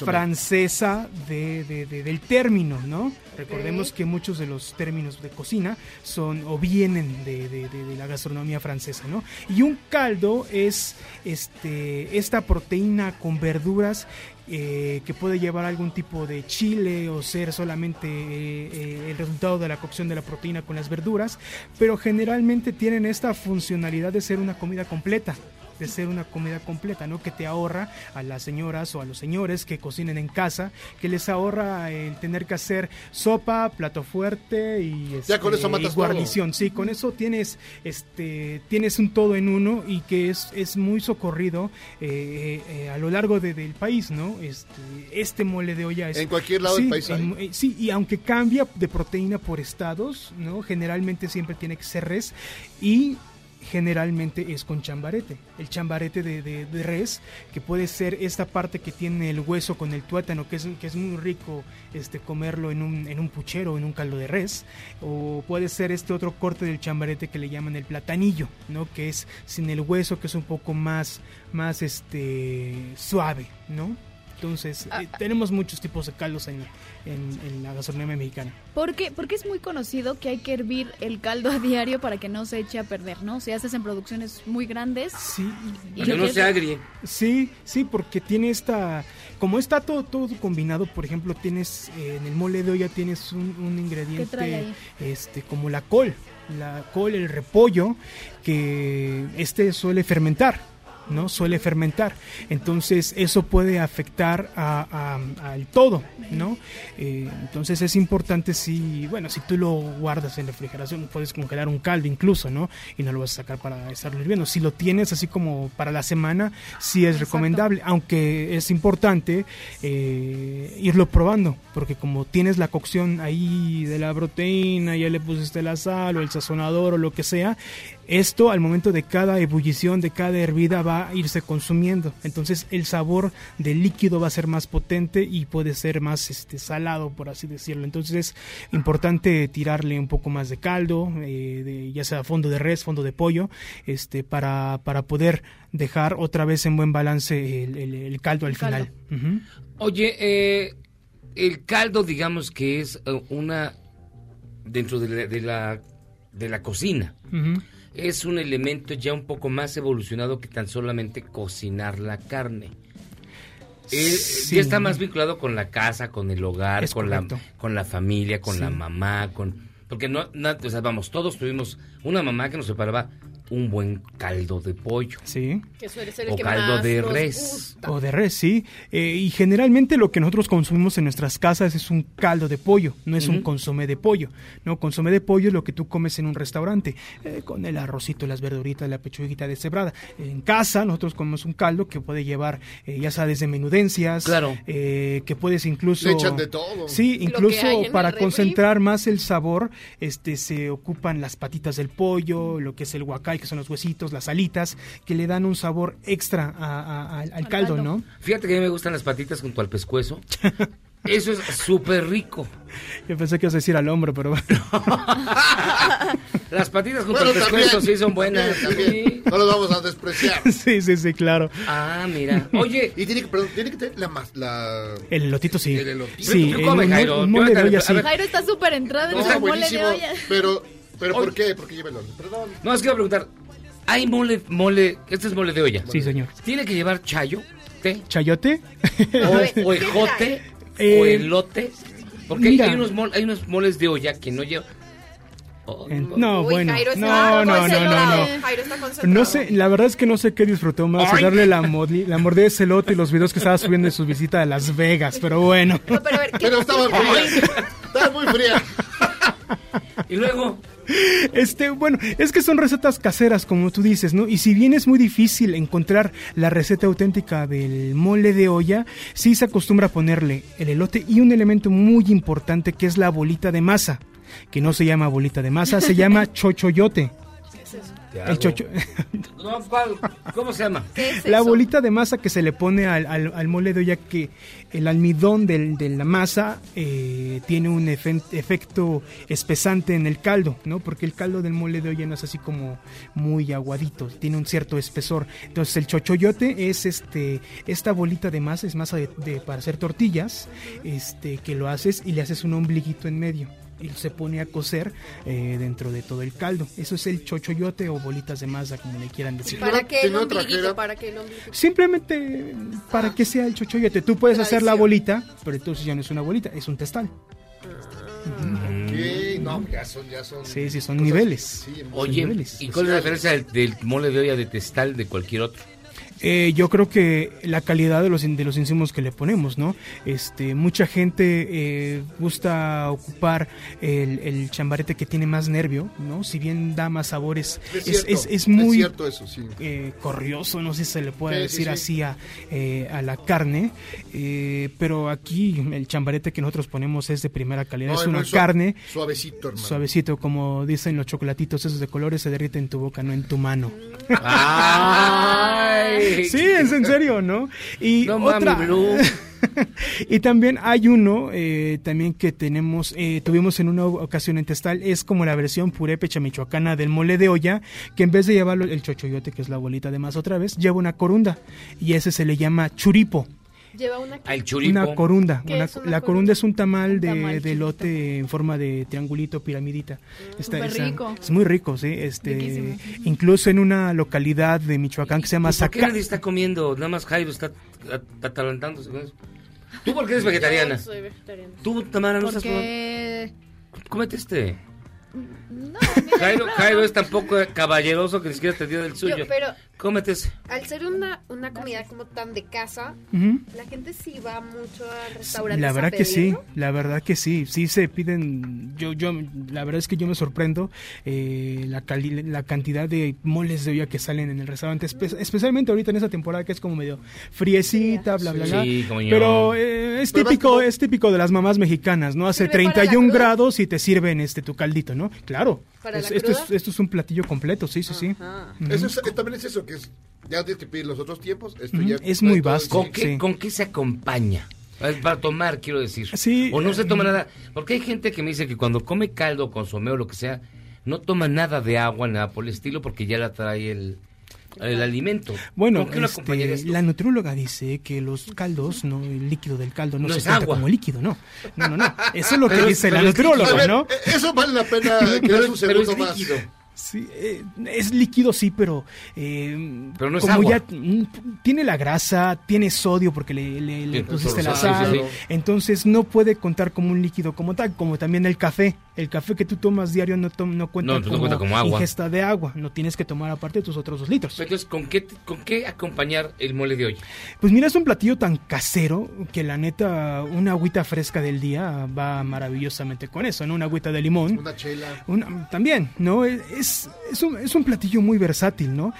francesa de, de- de- del término, ¿no? Recordemos que muchos de los términos de cocina son o vienen de, de- de- de la gastronomía francesa, ¿no? Y un caldo es este, esta proteína con verduras eh, que puede llevar algún tipo de chile o ser solamente eh, el resultado de la cocción de la proteína con las verduras, pero generalmente tienen esta funcionalidad de ser una comida completa de ser una comida completa, ¿no? Que te ahorra a las señoras o a los señores que cocinen en casa, que les ahorra el tener que hacer sopa, plato fuerte y, Ya con este, eso matas y guarnición. Sí, con eso tienes este tienes un todo en uno y que es, es muy socorrido eh, eh, a lo largo de- del país, ¿no? Este, este mole de olla es En cualquier lado sí, del país en- eh, sí, y aunque cambia de proteína por estados, ¿no? Generalmente siempre tiene que ser res y generalmente es con chambarete. El chambarete de, de- de res, que puede ser esta parte que tiene el hueso con el tuétano, que es, que es muy rico este, comerlo en un, en un puchero, en un caldo de res, o puede ser este otro corte del chambarete que le llaman el platanillo, ¿no? que es sin el hueso, que es un poco más, más este, suave, ¿no? Entonces, eh, tenemos muchos tipos de caldos en, en- en la gastronomía mexicana. Porque, porque es muy conocido que hay que hervir el caldo a diario para que no se eche a perder, ¿no? Si haces en producciones muy grandes. Sí. y que- Sí, sí, porque tiene esta, como está todo, todo combinado, por ejemplo, tienes eh, en el mole de olla tienes un, un ingrediente, este, como la col, la col, el repollo, que este suele fermentar. ¿No? Suele fermentar. Entonces, eso puede afectar a- a- al todo, ¿no? Eh, entonces, es importante si, bueno, si tú lo guardas en refrigeración, puedes congelar un caldo incluso, ¿no? Y no lo vas a sacar para estarlo hirviendo. Si lo tienes así como para la semana, sí es recomendable, aunque es importante eh, irlo probando, porque como tienes la cocción ahí de la proteína, ya le pusiste la sal o el sazonador o lo que sea, esto al momento de cada ebullición, de cada hervida va a irse consumiendo. Entonces el sabor del líquido va a ser más potente y puede ser más este, salado, por así decirlo. Entonces es importante tirarle un poco más de caldo, eh, de, ya sea fondo de res, fondo de pollo, este, para, para poder dejar otra vez en buen balance el, el- el caldo al El caldo. final. Oye, eh, el caldo, digamos que es eh, una dentro de la, de la, de la cocina. Es un elemento ya un poco más evolucionado que tan solamente cocinar la carne. Eh, Sí. Ya está más vinculado con la casa, con el hogar, Es con la, con la familia, con la mamá, con porque no, na- o sea, vamos, todos tuvimos una mamá que nos preparaba un buen caldo de pollo. Sí. Que suele ser el O que caldo más de nos res. gusta. O de res, sí. Eh, y generalmente lo que nosotros consumimos en nuestras casas es un caldo de pollo, no es un consomé de pollo. No, consomé de pollo es lo que tú comes en un restaurante, eh, con el arrocito, las verduritas, la pechuguita deshebrada. En casa nosotros comemos un caldo que puede llevar, eh, ya sea desde menudencias, Claro. eh, que puedes incluso... Le echan de todo. Sí, incluso para concentrar más el sabor, este, se ocupan las patitas del pollo, lo que es el guacay, que son los huesitos, las alitas, que le dan un sabor extra a- a- al, al caldo, ¿no? Fíjate que a mí me gustan las patitas junto al pescuezo. Eso es súper rico. Yo pensé que ibas a decir al hombro, pero bueno. Las patitas junto Bueno, al pescuezo también, sí son buenas. también, también. No los vamos a despreciar. sí, sí, sí, claro. Ah, mira. Oye. Y tiene que, perdón, tiene que tener la más. La... El elotito sí. El elotito. Sí, ¿Tú el comes, mo- Jairo? un mole de olla a sí. Jairo está súper entrado en No, su mole de olla. Pero, pero. ¿por qué? ¿Por qué lleva el orden? Perdón. No, es que iba a preguntar. ¿Hay mole, mole, este es mole de olla? Sí, señor. ¿Tiene que llevar chayo? ¿Té? ¿Chayote? ¿O, o ejote? ¿O Eh, elote? Porque hay, mira. hay unos mol- hay unos moles de olla que no llevan... Oh, No, Uy, bueno. Jairo está No, no, no, no, no. Jairo está concentrado. No sé, la verdad es que no sé qué disfrutó más, Ay. darle la, modli- la mordida de celote y los videos que estaba subiendo de su visita a Las Vegas, pero bueno. Pero, a ver, ¿qué- Pero estaba fría. Estaba muy fría. Y luego... Este, bueno, es que son recetas caseras, como tú dices, ¿no? Y si bien es muy difícil encontrar la receta auténtica del mole de olla, sí se acostumbra a ponerle el elote y un elemento muy importante que es la bolita de masa, que no se llama bolita de masa, se llama chochoyote. El chocho. No, ¿cuál? ¿Cómo se llama? La bolita de masa que se le pone al, al- al mole de olla que el almidón del- de la masa eh, tiene un efe- efecto espesante en el caldo, ¿no? Porque el caldo del mole de olla no es así como muy aguadito, tiene un cierto espesor. Entonces el chochoyote es este esta bolita de masa, es masa de, de- para hacer tortillas, este que lo haces y le haces un ombliguito en medio y se pone a cocer eh, dentro de todo el caldo. Eso es el chochoyote o bolitas de masa, como le quieran decir. ¿Para qué el ombliguito? ¿Para qué el ombliguito? Simplemente para que sea el chochoyote. Tú puedes hacer la bolita, pero entonces ya no es una bolita, es un testal. Ok, no, ya son, ya son. Sí, sí, son cosas- niveles. sí, Oye, niveles. ¿y cuál es la diferencia del, del mole de olla de testal de cualquier otro? Eh, yo creo que la calidad de los, de los insumos que le ponemos, ¿no? Este, mucha gente eh, gusta ocupar el, el chambarete que tiene más nervio, ¿no? Si bien da más sabores, Es es, es- es muy cierto eso, sí. eh, corrioso, no sé si se le puede Sí, decir sí. así a, eh, a la carne, eh, pero aquí el chambarete que nosotros ponemos es de primera calidad, No, es una carne Suavecito, hermano. suavecito, como dicen los chocolatitos esos de colores, se derrite en tu boca, no en tu mano. ¡Ay! Sí, es en serio, ¿no? Y No otra... mami, y también hay uno eh, también que tenemos, eh, tuvimos en una ocasión en Testal, es como la versión purépecha michoacana del mole de olla, que en vez de llevarlo el chochoyote, que es la bolita de más otra vez, lleva una corunda y ese se le llama churipo. Lleva una... Al churipo. Una corunda. ¿Qué una- es una la corunda? corunda es un tamal de, tamal de chiquito. elote en forma de triangulito, piramidita. Está- Súper está- rico. Es muy rico, sí. Este, Riquísimo. incluso en una localidad de Michoacán que se llama ¿Por qué nadie está comiendo? Nada más Jairo está at- atalantándose con eso. ¿Tú por qué eres vegetariana? Yo soy vegetariana. ¿Tú, Tamara, no estás comiendo? Porque... Cómete este. No, Jairo, Jairo es tan poco caballeroso que ni siquiera te dio del suyo. Yo, pero Cómete ese. al ser una, una comida como tan de casa, la gente sí va mucho al restaurante. La verdad que sí, la verdad que sí, sí se piden, yo, yo, la verdad es que yo me sorprendo eh, la, cali- la cantidad de moles de olla que salen en el restaurante, espe- especialmente ahorita en esta temporada que es como medio friecita, bla, bla, bla. Sí. Pero eh, es típico, como- es típico de las mamás mexicanas, ¿no? Hace ¿Sirve para la 31 cruda? grados y te sirven este tu caldito, ¿no? Claro. ¿Para Es- la esto, es, esto es un platillo completo, sí, sí, sí. Eso es- eh, también es eso, es, ya tienes que pedir los otros tiempos. Esto ya es muy vasto. ¿Con sí. qué, Sí. ¿Con qué se acompaña? Para tomar, quiero decir. Sí. O no se toma nada. Porque hay gente que me dice que cuando come caldo, consomé o lo que sea, no toma nada de agua, nada por el estilo, porque ya la trae el, el alimento. Bueno, ¿Con qué lo este, la nutrióloga dice que los caldos, no, el líquido del caldo no, No se es cuenta agua. como líquido, no. No, no, no. Eso es lo que Pero dice la es nutrióloga, ver, ¿no? eh, eso vale la pena que Pero das es- un pero es más. Sí, eh, es líquido, sí, pero. eh, Pero no es como agua. ya tiene la grasa, tiene sodio porque le, le- le Sí, pusiste la sí, sal. sí. Entonces no puede contar como un líquido como tal, como también el café. El café que tú tomas diario no, tom- no cuenta No, no como, cuenta como agua. ingesta de agua. No tienes que tomar aparte tus otros dos litros. Entonces, ¿con qué, ¿con qué acompañar el mole de hoy? Pues mira, es un platillo tan casero que la neta, una agüita fresca del día va maravillosamente con eso, ¿no? Una agüita de limón. Una chela. Una- también, ¿no? Es, es, un, es un platillo muy versátil, ¿no?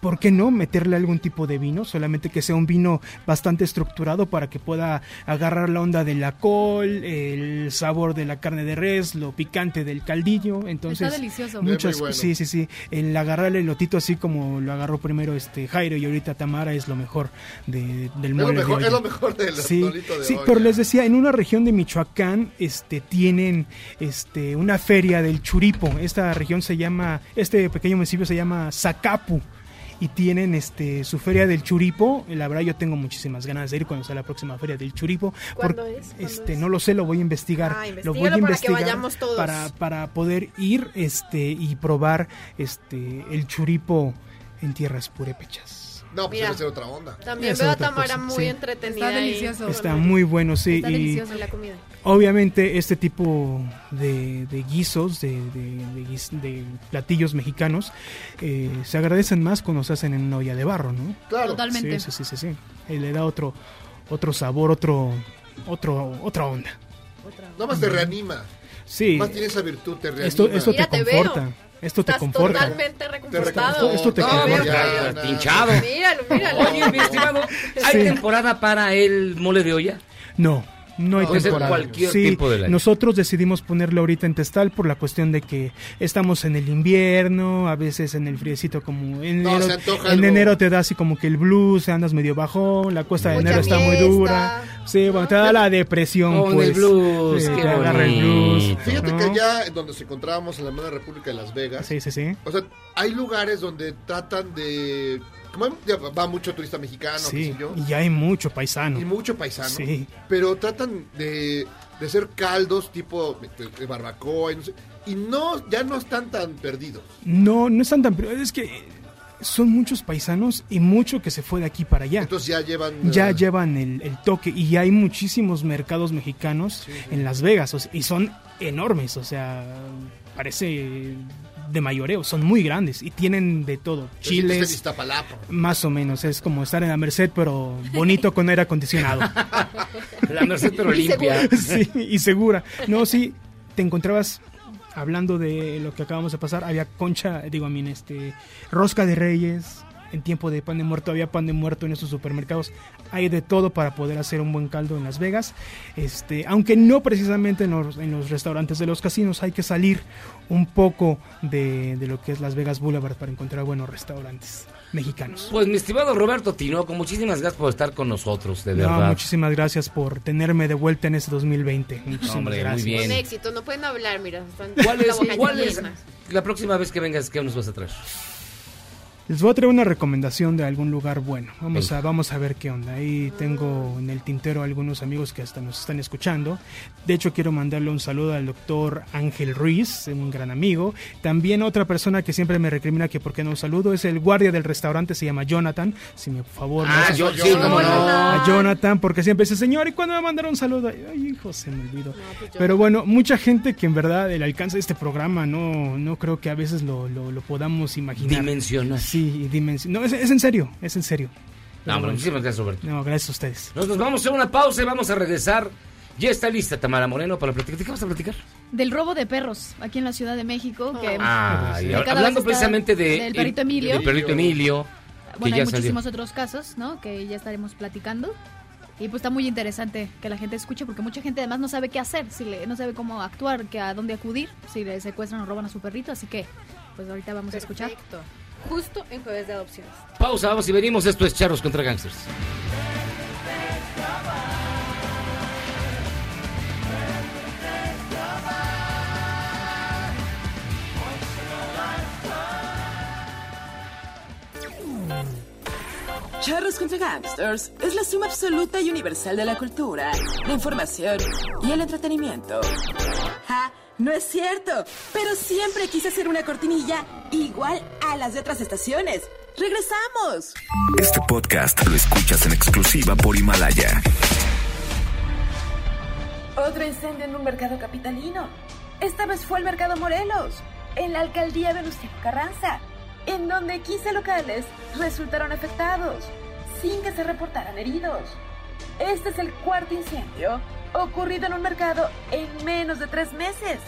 ¿Por qué no meterle algún tipo de vino? Solamente que sea un vino bastante estructurado para que pueda agarrar la onda de la col, el sabor de la carne de res, lo picante del caldillo. Entonces, Está delicioso. Muchas, Es muy bueno. sí, sí, sí. El agarrar el lotito así como lo agarró primero este Jairo y ahorita Tamara es lo mejor de, del Es de olla. es lo mejor del Sí, de sí, olla. pero les decía, en una región de Michoacán, este, tienen, este, una feria del churipo. Esta región se llama, este pequeño municipio se llama Zacapu. Y tienen este su feria del churipo. La verdad yo tengo muchísimas ganas de ir cuando sea la próxima feria del churipo. ¿Cuándo porque, es? ¿Cuándo Este, es? no lo sé, lo voy a investigar. Ah, lo voy a investígalo para que investigar vayamos todos. para para poder ir este y probar este el churipo en tierras purépechas. No, pues Mira. debe ser otra onda. También veo a otra Tamara cosa, muy sí. entretenida. Está ahí delicioso. Está muy bueno, sí. Está y- delicioso. en la comida. Obviamente este tipo de, de guisos, de, de- de guis- de platillos mexicanos, eh, se agradecen más cuando se hacen en una olla de barro, ¿no? Claro. Totalmente. Sí, sí, sí, sí, sí. Eh, le da otro, otro sabor, otro, otro, otra onda. Nada más te reanima. Sí, Más tiene esa virtud, te reanima. esto, esto te Mira, te conforta. Esto te Estás conforta. totalmente reconfortado. reconforta. Esto te No, conforta. ya. Pinchado. Míralo, míralo. Oye, mi estimado, ¿hay Sí. temporada para el mole de olla? No, No hay Puede ser temporada. cualquier Sí, tiempo del año. nosotros decidimos ponerlo ahorita en Testal por la cuestión de que estamos en el invierno, a veces en el friecito como en No, enero, se antoja en algo. enero te da así como que el blues, andas medio bajón, la cuesta de Mucha enero está muy dura. Sí, bueno, te da la depresión en pues. el blues, Sí, qué te agarra el blues. Fíjate ¿no? que allá en donde nos encontrábamos en la Hermana República de Las Vegas, Sí, sí, sí. o sea, hay lugares donde tratan de... Como va mucho turista mexicano, qué Sí, sé yo, y ya hay mucho paisano. y mucho paisano, Sí. pero tratan de, de hacer caldos tipo de, de barbacoa y no, sé, y no ya no están tan perdidos. No, no están tan... pero Es que son muchos paisanos y mucho que se fue de aquí para allá. Entonces ya llevan... ya eh, llevan el, el toque y hay muchísimos mercados mexicanos en Las Vegas o sea, y son enormes, o sea, parece de mayoreo, son muy grandes y tienen de todo, chiles, más o menos, es como estar en la Merced pero bonito con aire acondicionado. La Merced, pero limpia. sí, y segura. No, sí, te encontrabas hablando de lo que acabamos de pasar, había concha, digo a mí, este, rosca de reyes, en tiempo de pan de muerto, había pan de muerto en estos supermercados, hay de todo para poder hacer un buen caldo en Las Vegas, este, aunque no precisamente en los, en los restaurantes de los casinos, hay que salir un poco de, de lo que es Las Vegas Boulevard para encontrar buenos restaurantes mexicanos. Pues mi estimado Roberto Tinoco, muchísimas gracias por estar con nosotros, de No, verdad. muchísimas gracias por tenerme de vuelta en este 2020. Muchísimas Hombre, muy gracias. bien. Un éxito, no pueden hablar, mira. Están ¿Cuál es, la boca cuál es la próxima vez que vengas, qué nos vas a traer? Les voy a traer una recomendación de algún lugar bueno. Vamos a, vamos a ver qué onda. Ahí tengo en el tintero algunos amigos que hasta nos están escuchando. De hecho, quiero mandarle un saludo al doctor Ángel Ruiz, un gran amigo. También otra persona que siempre me recrimina que por qué no un saludo es el guardia del restaurante, se llama Jonathan. Si me por favor me Ah, yo- sí, cómo no. a Jonathan, porque siempre dice, señor, ¿y cuándo me va a mandar un saludo? Ay, hijo, se me olvidó. Pero bueno, mucha gente que en verdad el alcance de este programa no, no creo que a veces lo, lo, lo podamos imaginar. Dimensionar. Sí, dimensionar. No, es, es en serio, es en serio. No, bueno. muchísimas gracias, Roberto. No, gracias a ustedes. Nos, nos vamos a una pausa y vamos a regresar. Ya está lista Tamara Moreno para platicar. ¿De qué vas a platicar? Del robo de perros aquí en la Ciudad de México. Que, Ah, y que cada hablando precisamente de del perrito Emilio. Del perrito Emilio. Bueno, hay salió. muchísimos otros casos, ¿no? Que ya estaremos platicando. Y pues está muy interesante que la gente escuche porque mucha gente además no sabe qué hacer, si le, no sabe cómo actuar, que a dónde acudir, si le secuestran o roban a su perrito. Así que, pues ahorita vamos a escuchar. Justo en jueves de adopciones. Pausa, vamos y venimos. Esto es Charros contra Gangsters. Charros contra Gangsters es la suma absoluta y universal de la cultura, la información y el entretenimiento. ¡Ja! No es cierto, pero siempre quise hacer una cortinilla igual a las de otras estaciones. ¡Regresamos! Este podcast lo escuchas en exclusiva por Himalaya. Otro incendio en un mercado capitalino. Esta vez fue el Mercado Morelos, en la alcaldía Venustiano Carranza, en donde 15 locales resultaron afectados, sin que se reportaran heridos. Este es el cuarto incendio ocurrido en un mercado en menos de tres meses.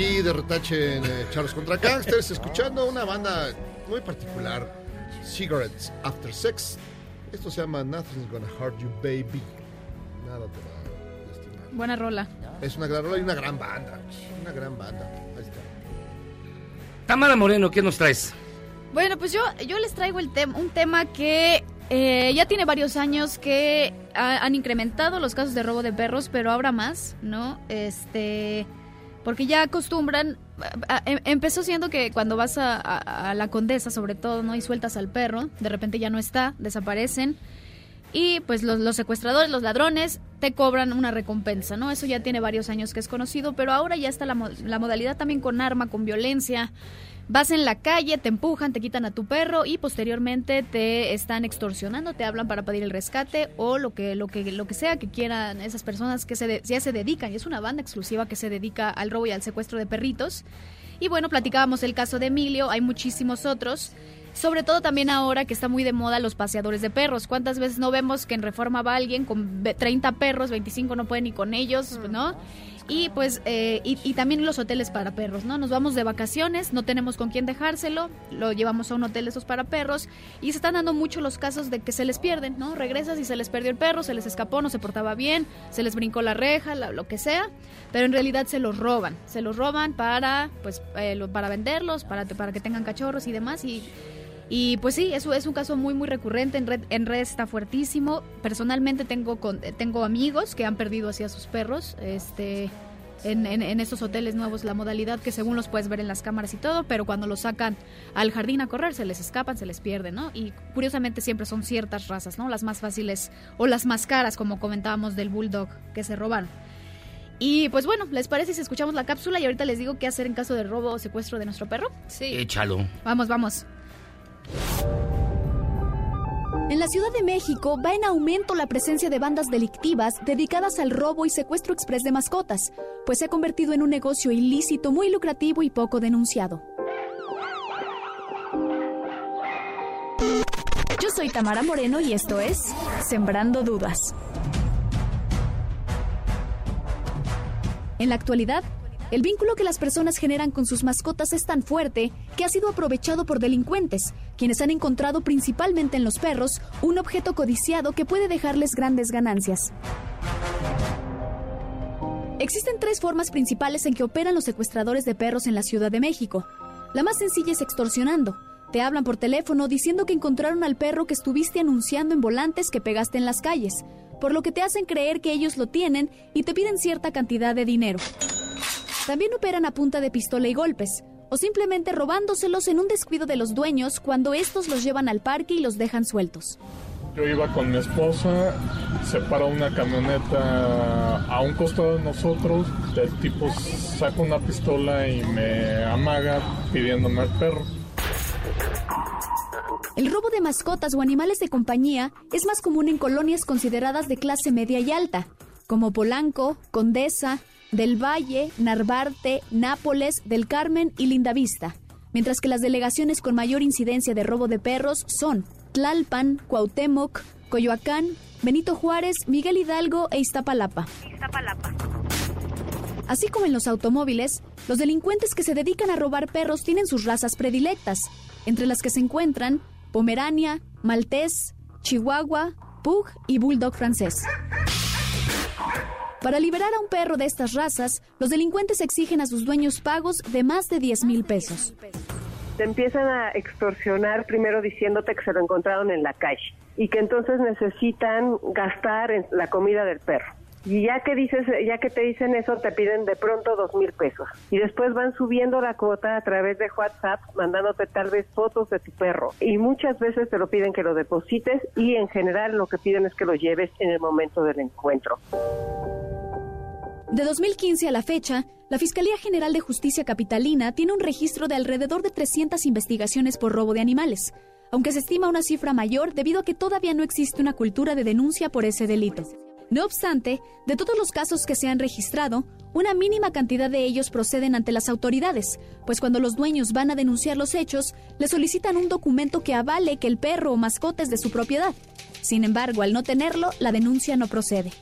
Aquí de retache en eh, Charlos contra Gangsters, escuchando una banda muy particular, Cigarettes After Sex. Esto se llama Nothing's Gonna Hurt You, Baby. Nada te va a lastimar. Buena rola. Es una gran rola y una gran banda. Una gran banda. Ahí está. Tamara Moreno, ¿qué nos traes? Bueno, pues yo, yo les traigo el tem- un tema que eh, ya tiene varios años que ha- han incrementado los casos de robo de perros, pero ahora más, ¿no? Este, porque ya acostumbran, em- empezó siendo que cuando vas a, la condesa, sobre todo, ¿no? Y sueltas al perro, de repente ya no está, desaparecen. Y pues los, secuestradores, los ladrones, te cobran una recompensa, ¿no? Eso ya tiene varios años que es conocido, pero ahora ya está la, la modalidad también con arma, con violencia. Vas en la calle, te empujan, te quitan a tu perro y posteriormente te están extorsionando, te hablan para pedir el rescate o lo que lo que lo que sea que quieran esas personas que se de- ya se dedican, y es una banda exclusiva que se dedica al robo y al secuestro de perritos. Y bueno, platicábamos el caso de Emilio, hay muchísimos otros. Sobre todo también ahora que está muy de moda los paseadores de perros. ¿Cuántas veces no vemos que en Reforma va alguien con ve- 30 perros, 25 no puede ni con ellos, ¿no? Y pues, eh, y, también los hoteles para perros, ¿no? Nos vamos de vacaciones, no tenemos con quién dejárselo, lo llevamos a un hotel esos para perros y se están dando mucho los casos de que se les pierden, ¿no? Regresas y se les perdió el perro, se les escapó, no se portaba bien, se les brincó la reja, la- lo que sea, pero en realidad se los roban, se los roban para, pues, eh, lo- para venderlos, para, para que tengan cachorros y demás y... Y pues sí, eso es un caso muy muy recurrente, en red, en red está fuertísimo. Personalmente tengo con- tengo amigos que han perdido así a sus perros, este en, en, en estos hoteles nuevos la modalidad que según los puedes ver en las cámaras y todo, pero cuando los sacan al jardín a correr se les escapan, se les pierden, ¿no? Y curiosamente siempre son ciertas razas, ¿no? Las más fáciles o las más caras, como comentábamos del bulldog que se robaron. Y pues bueno, ¿les parece si escuchamos la cápsula y ahorita les digo qué hacer en caso de robo o secuestro de nuestro perro? Sí. Échalo. Vamos, vamos. En la Ciudad de México va en aumento la presencia de bandas delictivas dedicadas al robo y secuestro express de mascotas, pues se ha convertido en un negocio ilícito muy lucrativo y poco denunciado. Yo soy Tamara Moreno y esto es Sembrando Dudas. En la actualidad, el vínculo que las personas generan con sus mascotas es tan fuerte que ha sido aprovechado por delincuentes, quienes han encontrado principalmente en los perros un objeto codiciado que puede dejarles grandes ganancias. Existen tres formas principales en que operan los secuestradores de perros en la Ciudad de México. La más sencilla es extorsionando. Te hablan por teléfono diciendo que encontraron al perro que estuviste anunciando en volantes que pegaste en las calles, por lo que te hacen creer que ellos lo tienen y te piden cierta cantidad de dinero. También operan a punta de pistola y golpes, o simplemente robándoselos en un descuido de los dueños cuando estos los llevan al parque y los dejan sueltos. Yo iba con mi esposa, se para una camioneta a un costado de nosotros, el tipo saca una pistola y me amaga pidiéndome al perro. El robo de mascotas o animales de compañía es más común en colonias consideradas de clase media y alta, como Polanco, Condesa, Del Valle, Narvarte, Nápoles, Del Carmen y Lindavista, mientras que las delegaciones con mayor incidencia de robo de perros son Tlalpan, Cuauhtémoc, Coyoacán, Benito Juárez, Miguel Hidalgo e Iztapalapa. Así como en los automóviles, los delincuentes que se dedican a robar perros tienen sus razas predilectas, entre las que se encuentran Pomerania, Maltés, Chihuahua, Pug y Bulldog francés. Para liberar a un perro de estas razas, los delincuentes exigen a sus dueños pagos de más de 10 mil pesos. Te empiezan a extorsionar primero diciéndote que se lo encontraron en la calle y que entonces necesitan gastar en la comida del perro. Y ya que dices, ya que te dicen eso, te piden de pronto dos mil pesos. Y después van subiendo la cuota a través de WhatsApp, mandándote tal vez fotos de tu perro. Y muchas veces te lo piden que lo deposites y en general lo que piden es que lo lleves en el momento del encuentro. De 2015 a la fecha, la Fiscalía General de Justicia Capitalina tiene un registro de alrededor de 300 investigaciones por robo de animales, aunque se estima una cifra mayor debido a que todavía no existe una cultura de denuncia por ese delito. No obstante, de todos los casos que se han registrado, una mínima cantidad de ellos proceden ante las autoridades, pues cuando los dueños van a denunciar los hechos, le solicitan un documento que avale que el perro o mascota es de su propiedad. Sin embargo, al no tenerlo, la denuncia no procede.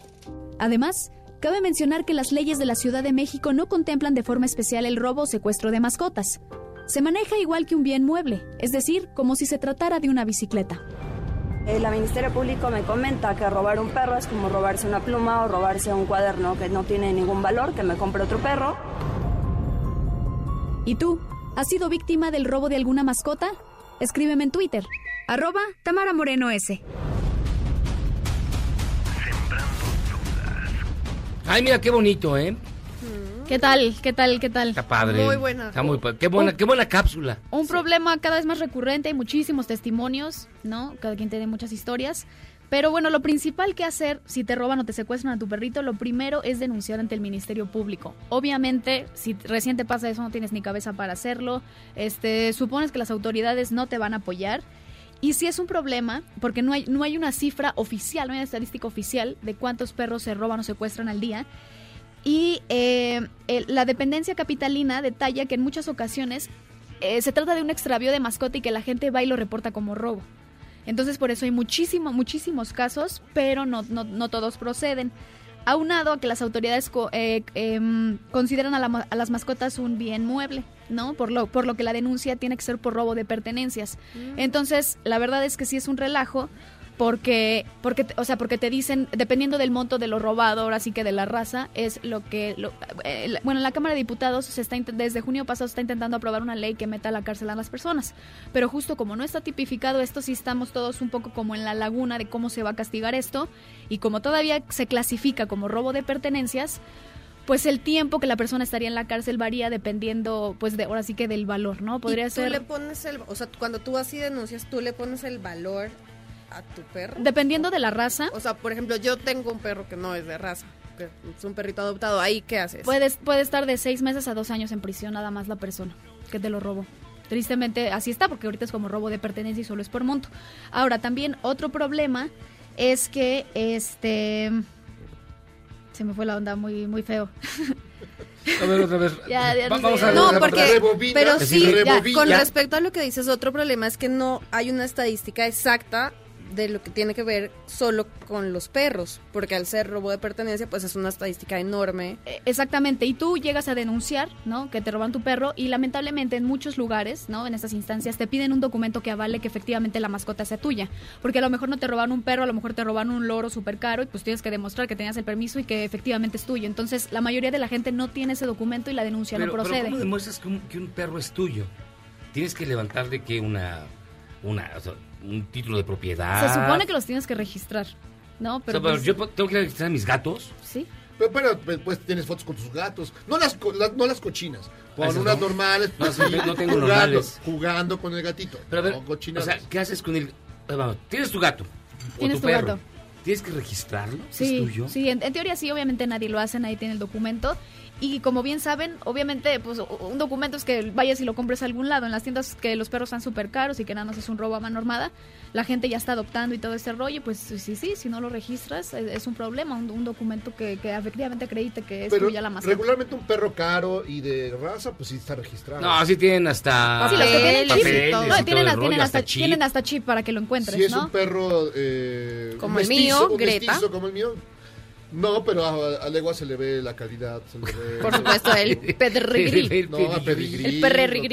Además, cabe mencionar que las leyes de la Ciudad de México no contemplan de forma especial el robo o secuestro de mascotas. Se maneja igual que un bien mueble, es decir, como si se tratara de una bicicleta. El Ministerio Público me comenta que robar un perro es como robarse una pluma o robarse un cuaderno que no tiene ningún valor, que me compre otro perro. ¿Y tú? ¿Has sido víctima del robo de alguna mascota? Escríbeme en Twitter, arroba Tamara Moreno S. Ay, mira qué bonito, ¿eh? ¿Qué tal? ¿Qué tal? ¿Qué tal? Está padre. Muy buena. Está muy qué buena, qué buena cápsula. Un problema cada vez más recurrente, hay muchísimos testimonios, ¿no? Cada quien tiene muchas historias. Pero bueno, lo principal que hacer si te roban o te secuestran a tu perrito, lo primero es denunciar ante el Ministerio Público. Obviamente, si recién te pasa eso, no tienes ni cabeza para hacerlo. Este, supones que las autoridades no te van a apoyar. Y si es un problema, porque no hay, no hay una cifra oficial, no hay una estadística oficial de cuántos perros se roban o secuestran al día. Y eh, el- la dependencia capitalina detalla que en muchas ocasiones eh, se trata de un extravío de mascota y que la gente va y lo reporta como robo. Entonces por eso hay muchísimo, muchísimos casos, pero no, no, no todos proceden. Aunado a que las autoridades co- eh, em, consideran a, la a las mascotas un bien mueble, ¿no? Por lo, por lo que la denuncia tiene que ser por robo de pertenencias. Entonces, la verdad es que sí es un relajo, porque, porque, te- o sea, porque te dicen, dependiendo del monto de lo robado, ahora sí que de la raza, es lo que, lo- eh, bueno, en la Cámara de Diputados se está desde junio pasado se está intentando aprobar una ley que meta a la cárcel a las personas, pero justo como no está tipificado esto, sí estamos todos un poco como en la laguna de cómo se va a castigar esto, y como todavía se clasifica como robo de pertenencias, pues el tiempo que la persona estaría en la cárcel varía dependiendo, pues de ahora sí que del valor, ¿no? Podría ¿Y tú ser le pones el, o sea, cuando tú así denuncias, tú le pones el valor a tu perro. Dependiendo de la raza. O sea, por ejemplo, yo tengo un perro que no es de raza, que es un perrito adoptado. Ahí, ¿qué haces? Puedes, puede estar de seis meses a dos años en prisión nada más la persona que te lo robó. Tristemente así está, porque ahorita es como robo de pertenencia y solo es por monto. Ahora, también otro problema es que este se me fue la onda muy muy feo. A ver, otra vez. Ya, ya Va- no vamos sé. a No, a- porque, rebobina. pero Sí, ya, con respecto a lo que dices, otro problema es que no hay una estadística exacta de lo que tiene que ver solo con los perros, porque al ser robo de pertenencia, pues es una estadística enorme. Eh, Exactamente, y tú llegas a denunciar, ¿no? Que te roban tu perro y lamentablemente en muchos lugares, ¿no? En estas instancias te piden un documento que avale que efectivamente la mascota sea tuya, porque a lo mejor no te roban un perro, a lo mejor te roban un loro súper caro y pues tienes que demostrar que tenías el permiso y que efectivamente es tuyo. Entonces la mayoría de la gente no tiene ese documento y la denuncia Pero, no pero procede. ¿cómo demuestras que un, que un perro es tuyo? Tienes que levantarle que una, una, o sea, un título de propiedad. Se supone que los tienes que registrar, ¿no? O sea, Pero, pero pues, yo tengo que registrar a mis gatos. Sí. Pero, pero, pues, pues, tienes fotos con tus gatos. No las, co- las- no las cochinas. Esas unas no. normales. No, pues, sí, sí, no tengo jugando, normales. Jugando con el gatito. Pero a ver, no cochinas. o sea, ¿qué haces con el... eh, tienes tu gato. o Tienes tu, tu perro. gato. Tienes que registrarlo. Sí, ¿Es tuyo? sí, en, en teoría sí, obviamente nadie lo hace, nadie tiene el documento. Y como bien saben, obviamente, pues un documento es que vayas y lo compres a algún lado. En las tiendas que los perros están súper caros y que nada más es un robo a mano armada, la gente ya está adoptando y todo ese rollo. Pues sí, sí, sí, si no lo registras, es, es un problema. Un, un documento que, que efectivamente acredite que es tuya la mascota. regularmente un perro caro y de raza, pues sí está registrado. No, sí tienen hasta... Sí, los que tienen chip. No, tienen, rollo, hasta, chip. tienen hasta chip para que lo encuentres, Si es ¿no? un perro eh, Como el mestizo, mío, un Greta. mestizo como el mío. No, pero a, a legua se le ve la calidad. Se le ve, Por supuesto, el pedigrí. No, a pedigrí. El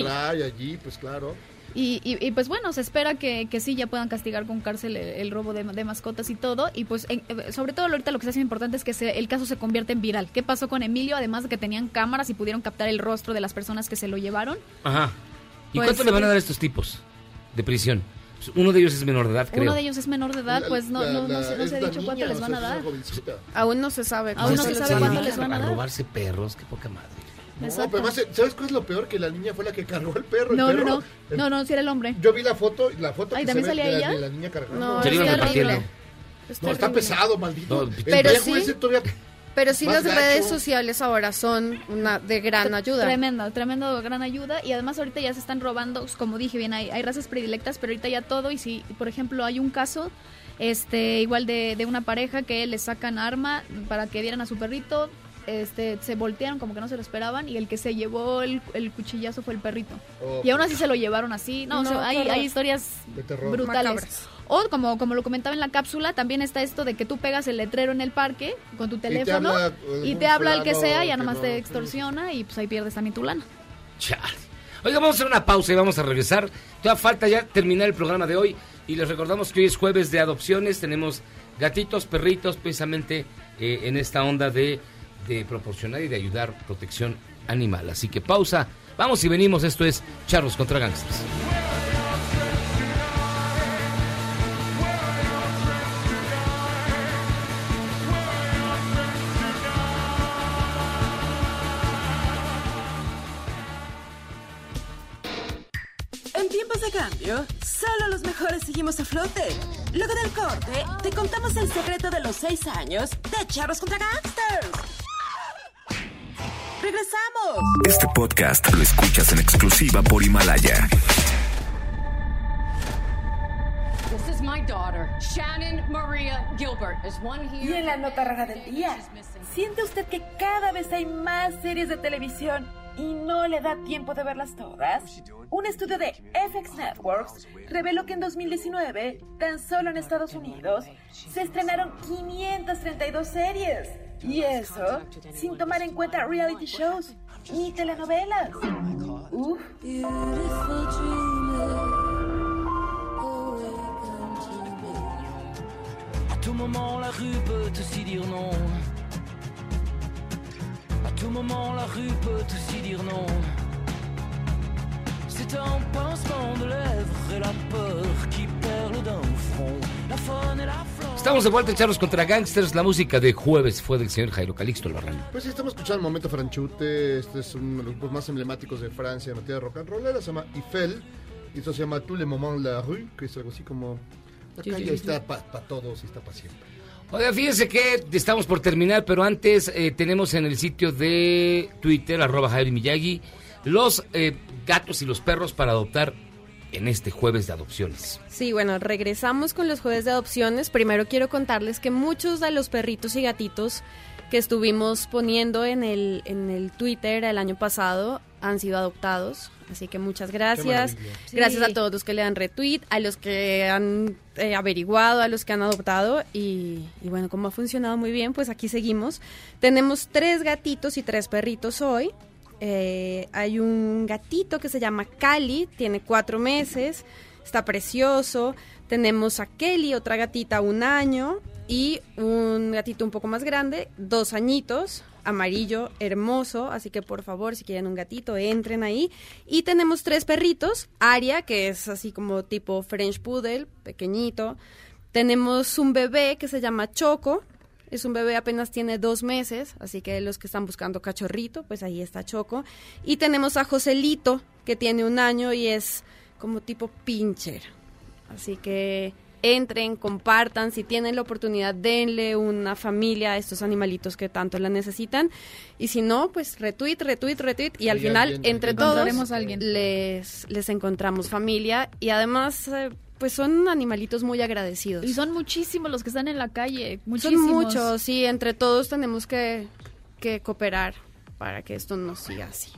trae allí, pues claro. Y, y, y, pues bueno, se espera que, que sí ya puedan castigar con cárcel el, el robo de, de mascotas y todo. Y pues en- eh, sobre todo ahorita lo que está haciendo importante es que se- el caso se convierta en viral. ¿Qué pasó con Emilio? Además de que tenían cámaras y pudieron captar el rostro de las personas que se lo llevaron. Ajá. ¿Y Pues, cuánto le van a sí. dar a estos tipos de prisión? Uno de ellos es menor de edad, creo. Uno de ellos es menor de edad, pues no, La- no, no, la- se, no se ha dicho cuánto niña, les o van a dar. Aún no se sabe. Aún no cuánto se les sabe van a cuánto dar. les van a A dar. robarse perros, qué poca madre. No, pero además, ¿sabes cuál es lo peor? Que la niña fue la que cargó el perro. el No, no, perro, no. el- No, no, si era el hombre. Yo vi la foto, la foto Ay, que se ¿también ve salía de la, ella? de la niña cargando. No, Se iban repartiendo. No, está pesado, maldito. No, el pero sí. ese todavía... Pero sí las gacho. redes sociales ahora son una de gran ayuda. Tremendo, tremendo, gran ayuda. Y además ahorita ya se están robando, como dije bien, hay, hay razas predilectas, pero ahorita ya todo. Y si, por ejemplo, hay un caso, este, igual de, de una pareja que le sacan arma para que dieran a su perrito, este, se voltearon como que no se lo esperaban y el que se llevó el, el cuchillazo fue el perrito. Oh, y aún así se lo llevaron así. No, o sea, No, hay, hay historias De terror. brutales. Macabras. O como, como lo comentaba en la cápsula, también está esto de que tú pegas el letrero en el parque con tu te teléfono habla, y te habla el que sea y ya nomás no- te extorsiona y pues ahí pierdes también tu lana. Chale. Oiga, vamos a hacer una pausa y vamos a regresar. Todavía falta ya terminar el programa de hoy. Y les recordamos que hoy es jueves de adopciones. Tenemos gatitos, perritos, precisamente eh, en esta onda de, de proporcionar y de ayudar protección animal. Así que pausa. Vamos y venimos. Esto es Charlos contra Gangsters. Tiempos de cambio, solo los mejores seguimos a flote. Luego del corte, te contamos el secreto de los seis años de Charros contra Gangsters. ¡Regresamos! Este podcast lo escuchas en exclusiva por Himalaya. This is my daughter, Shannon Maria Gilbert. Is one Y here? en la nota rara del día, ¿siente usted que cada vez hay más series de televisión y no le da tiempo de verlas todas? Un estudio de FX Networks reveló que en 2019, tan solo en Estados Unidos, se estrenaron 532 series. Y eso sin tomar en cuenta reality shows ni telenovelas. Uf. La. À tout moment, la rue peut aussi dire non. C'est un pincement de lèvres et la peur qui perle d'un front. La faune et la flore. Estamos de vuelta Charlos contra Gangsters. La música de jueves fue del señor Jairo Calixto Albarrán. Pues sí, estamos escuchando el momento Franchute. Este es uno de los grupos más emblemáticos de Francia en materia de rock and roll. Se llama Eiffel. Y esto se llama Tout le moment la rue, que es algo así como. La calle sí, sí. está para todos y está para siempre. Oiga, fíjense que estamos por terminar, pero antes eh, tenemos en el sitio de Twitter, arroba Jairo Miyagi, los eh, gatos y los perros para adoptar en este jueves de adopciones. Sí, bueno, regresamos con los jueves de adopciones. Primero quiero contarles que muchos de los perritos y gatitos que estuvimos poniendo en el, en el Twitter el año pasado han sido adoptados. Así que muchas gracias. Gracias Sí. a todos los que le dan retweet, a los que han eh, averiguado, a los que han adoptado. Y, y bueno, como ha funcionado muy bien, pues aquí seguimos. Tenemos tres gatitos y tres perritos hoy. Eh, hay un gatito que se llama Cali, tiene cuatro meses, está precioso. Tenemos a Kelly, otra gatita, un año. Y un gatito un poco más grande, dos añitos, amarillo, hermoso. Así que por favor, si quieren un gatito, entren ahí. Y tenemos tres perritos. Aria, que es así como tipo French Poodle, pequeñito. Tenemos un bebé que se llama Choco. Es un bebé apenas tiene dos meses, así que los que están buscando cachorrito, pues ahí está Choco. Y tenemos a Joselito, que tiene un año y es como tipo pincher. Así que entren, compartan, si tienen la oportunidad, denle una familia a estos animalitos que tanto la necesitan. Y si no, pues retweet, retweet, retweet. Y al final, alguien, entre alguien. todos, Encontraremos a alguien. Les, les encontramos familia. Y además, eh, pues son animalitos muy agradecidos. Y son muchísimos los que están en la calle. Son Muchísimos. muchos, sí, entre todos tenemos que, que cooperar para que esto no siga así.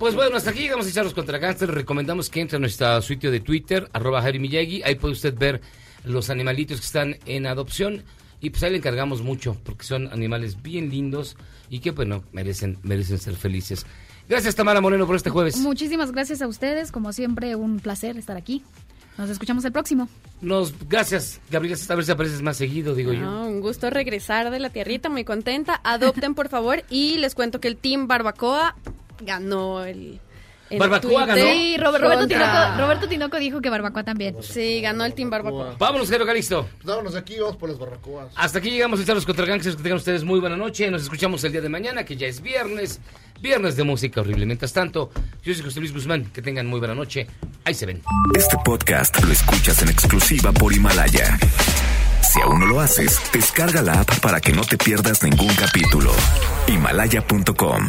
Pues bueno, hasta aquí llegamos a echarlos contra Gangsters. Recomendamos que entre a nuestro sitio de Twitter, arroba Miyagi. Ahí puede usted ver los animalitos que están en adopción. Y pues ahí le encargamos mucho, porque son animales bien lindos y que, bueno, merecen, merecen ser felices. Gracias, Tamara Moreno, por este jueves. Muchísimas gracias a ustedes. Como siempre, un placer estar aquí. Nos escuchamos el próximo. Nos, gracias, Gabriela, a ver si apareces más seguido, digo yo. No, un gusto regresar de la tierrita, muy contenta. Adopten, por favor. Y les cuento que el Team Barbacoa ganó el... el ¿Barbacoa ganó? Sí, Robert- Roberto, Tinoco, Roberto Tinoco dijo que Barbacoa también. Sí, ganó el Team Barbacoa. Vámonos, Jairo Calixto. Pues vámonos de aquí, vamos por las barracoas. Hasta aquí llegamos a echarlos contra Gangsters. Que tengan ustedes muy buena noche. Nos escuchamos el día de mañana, que ya es viernes. Viernes de música horrible. Mientras tanto, yo soy José Luis Guzmán. Que tengan muy buena noche. Ahí se ven. Este podcast lo escuchas en exclusiva por Himalaya. Si aún no lo haces, descarga la app para que no te pierdas ningún capítulo. Himalaya.com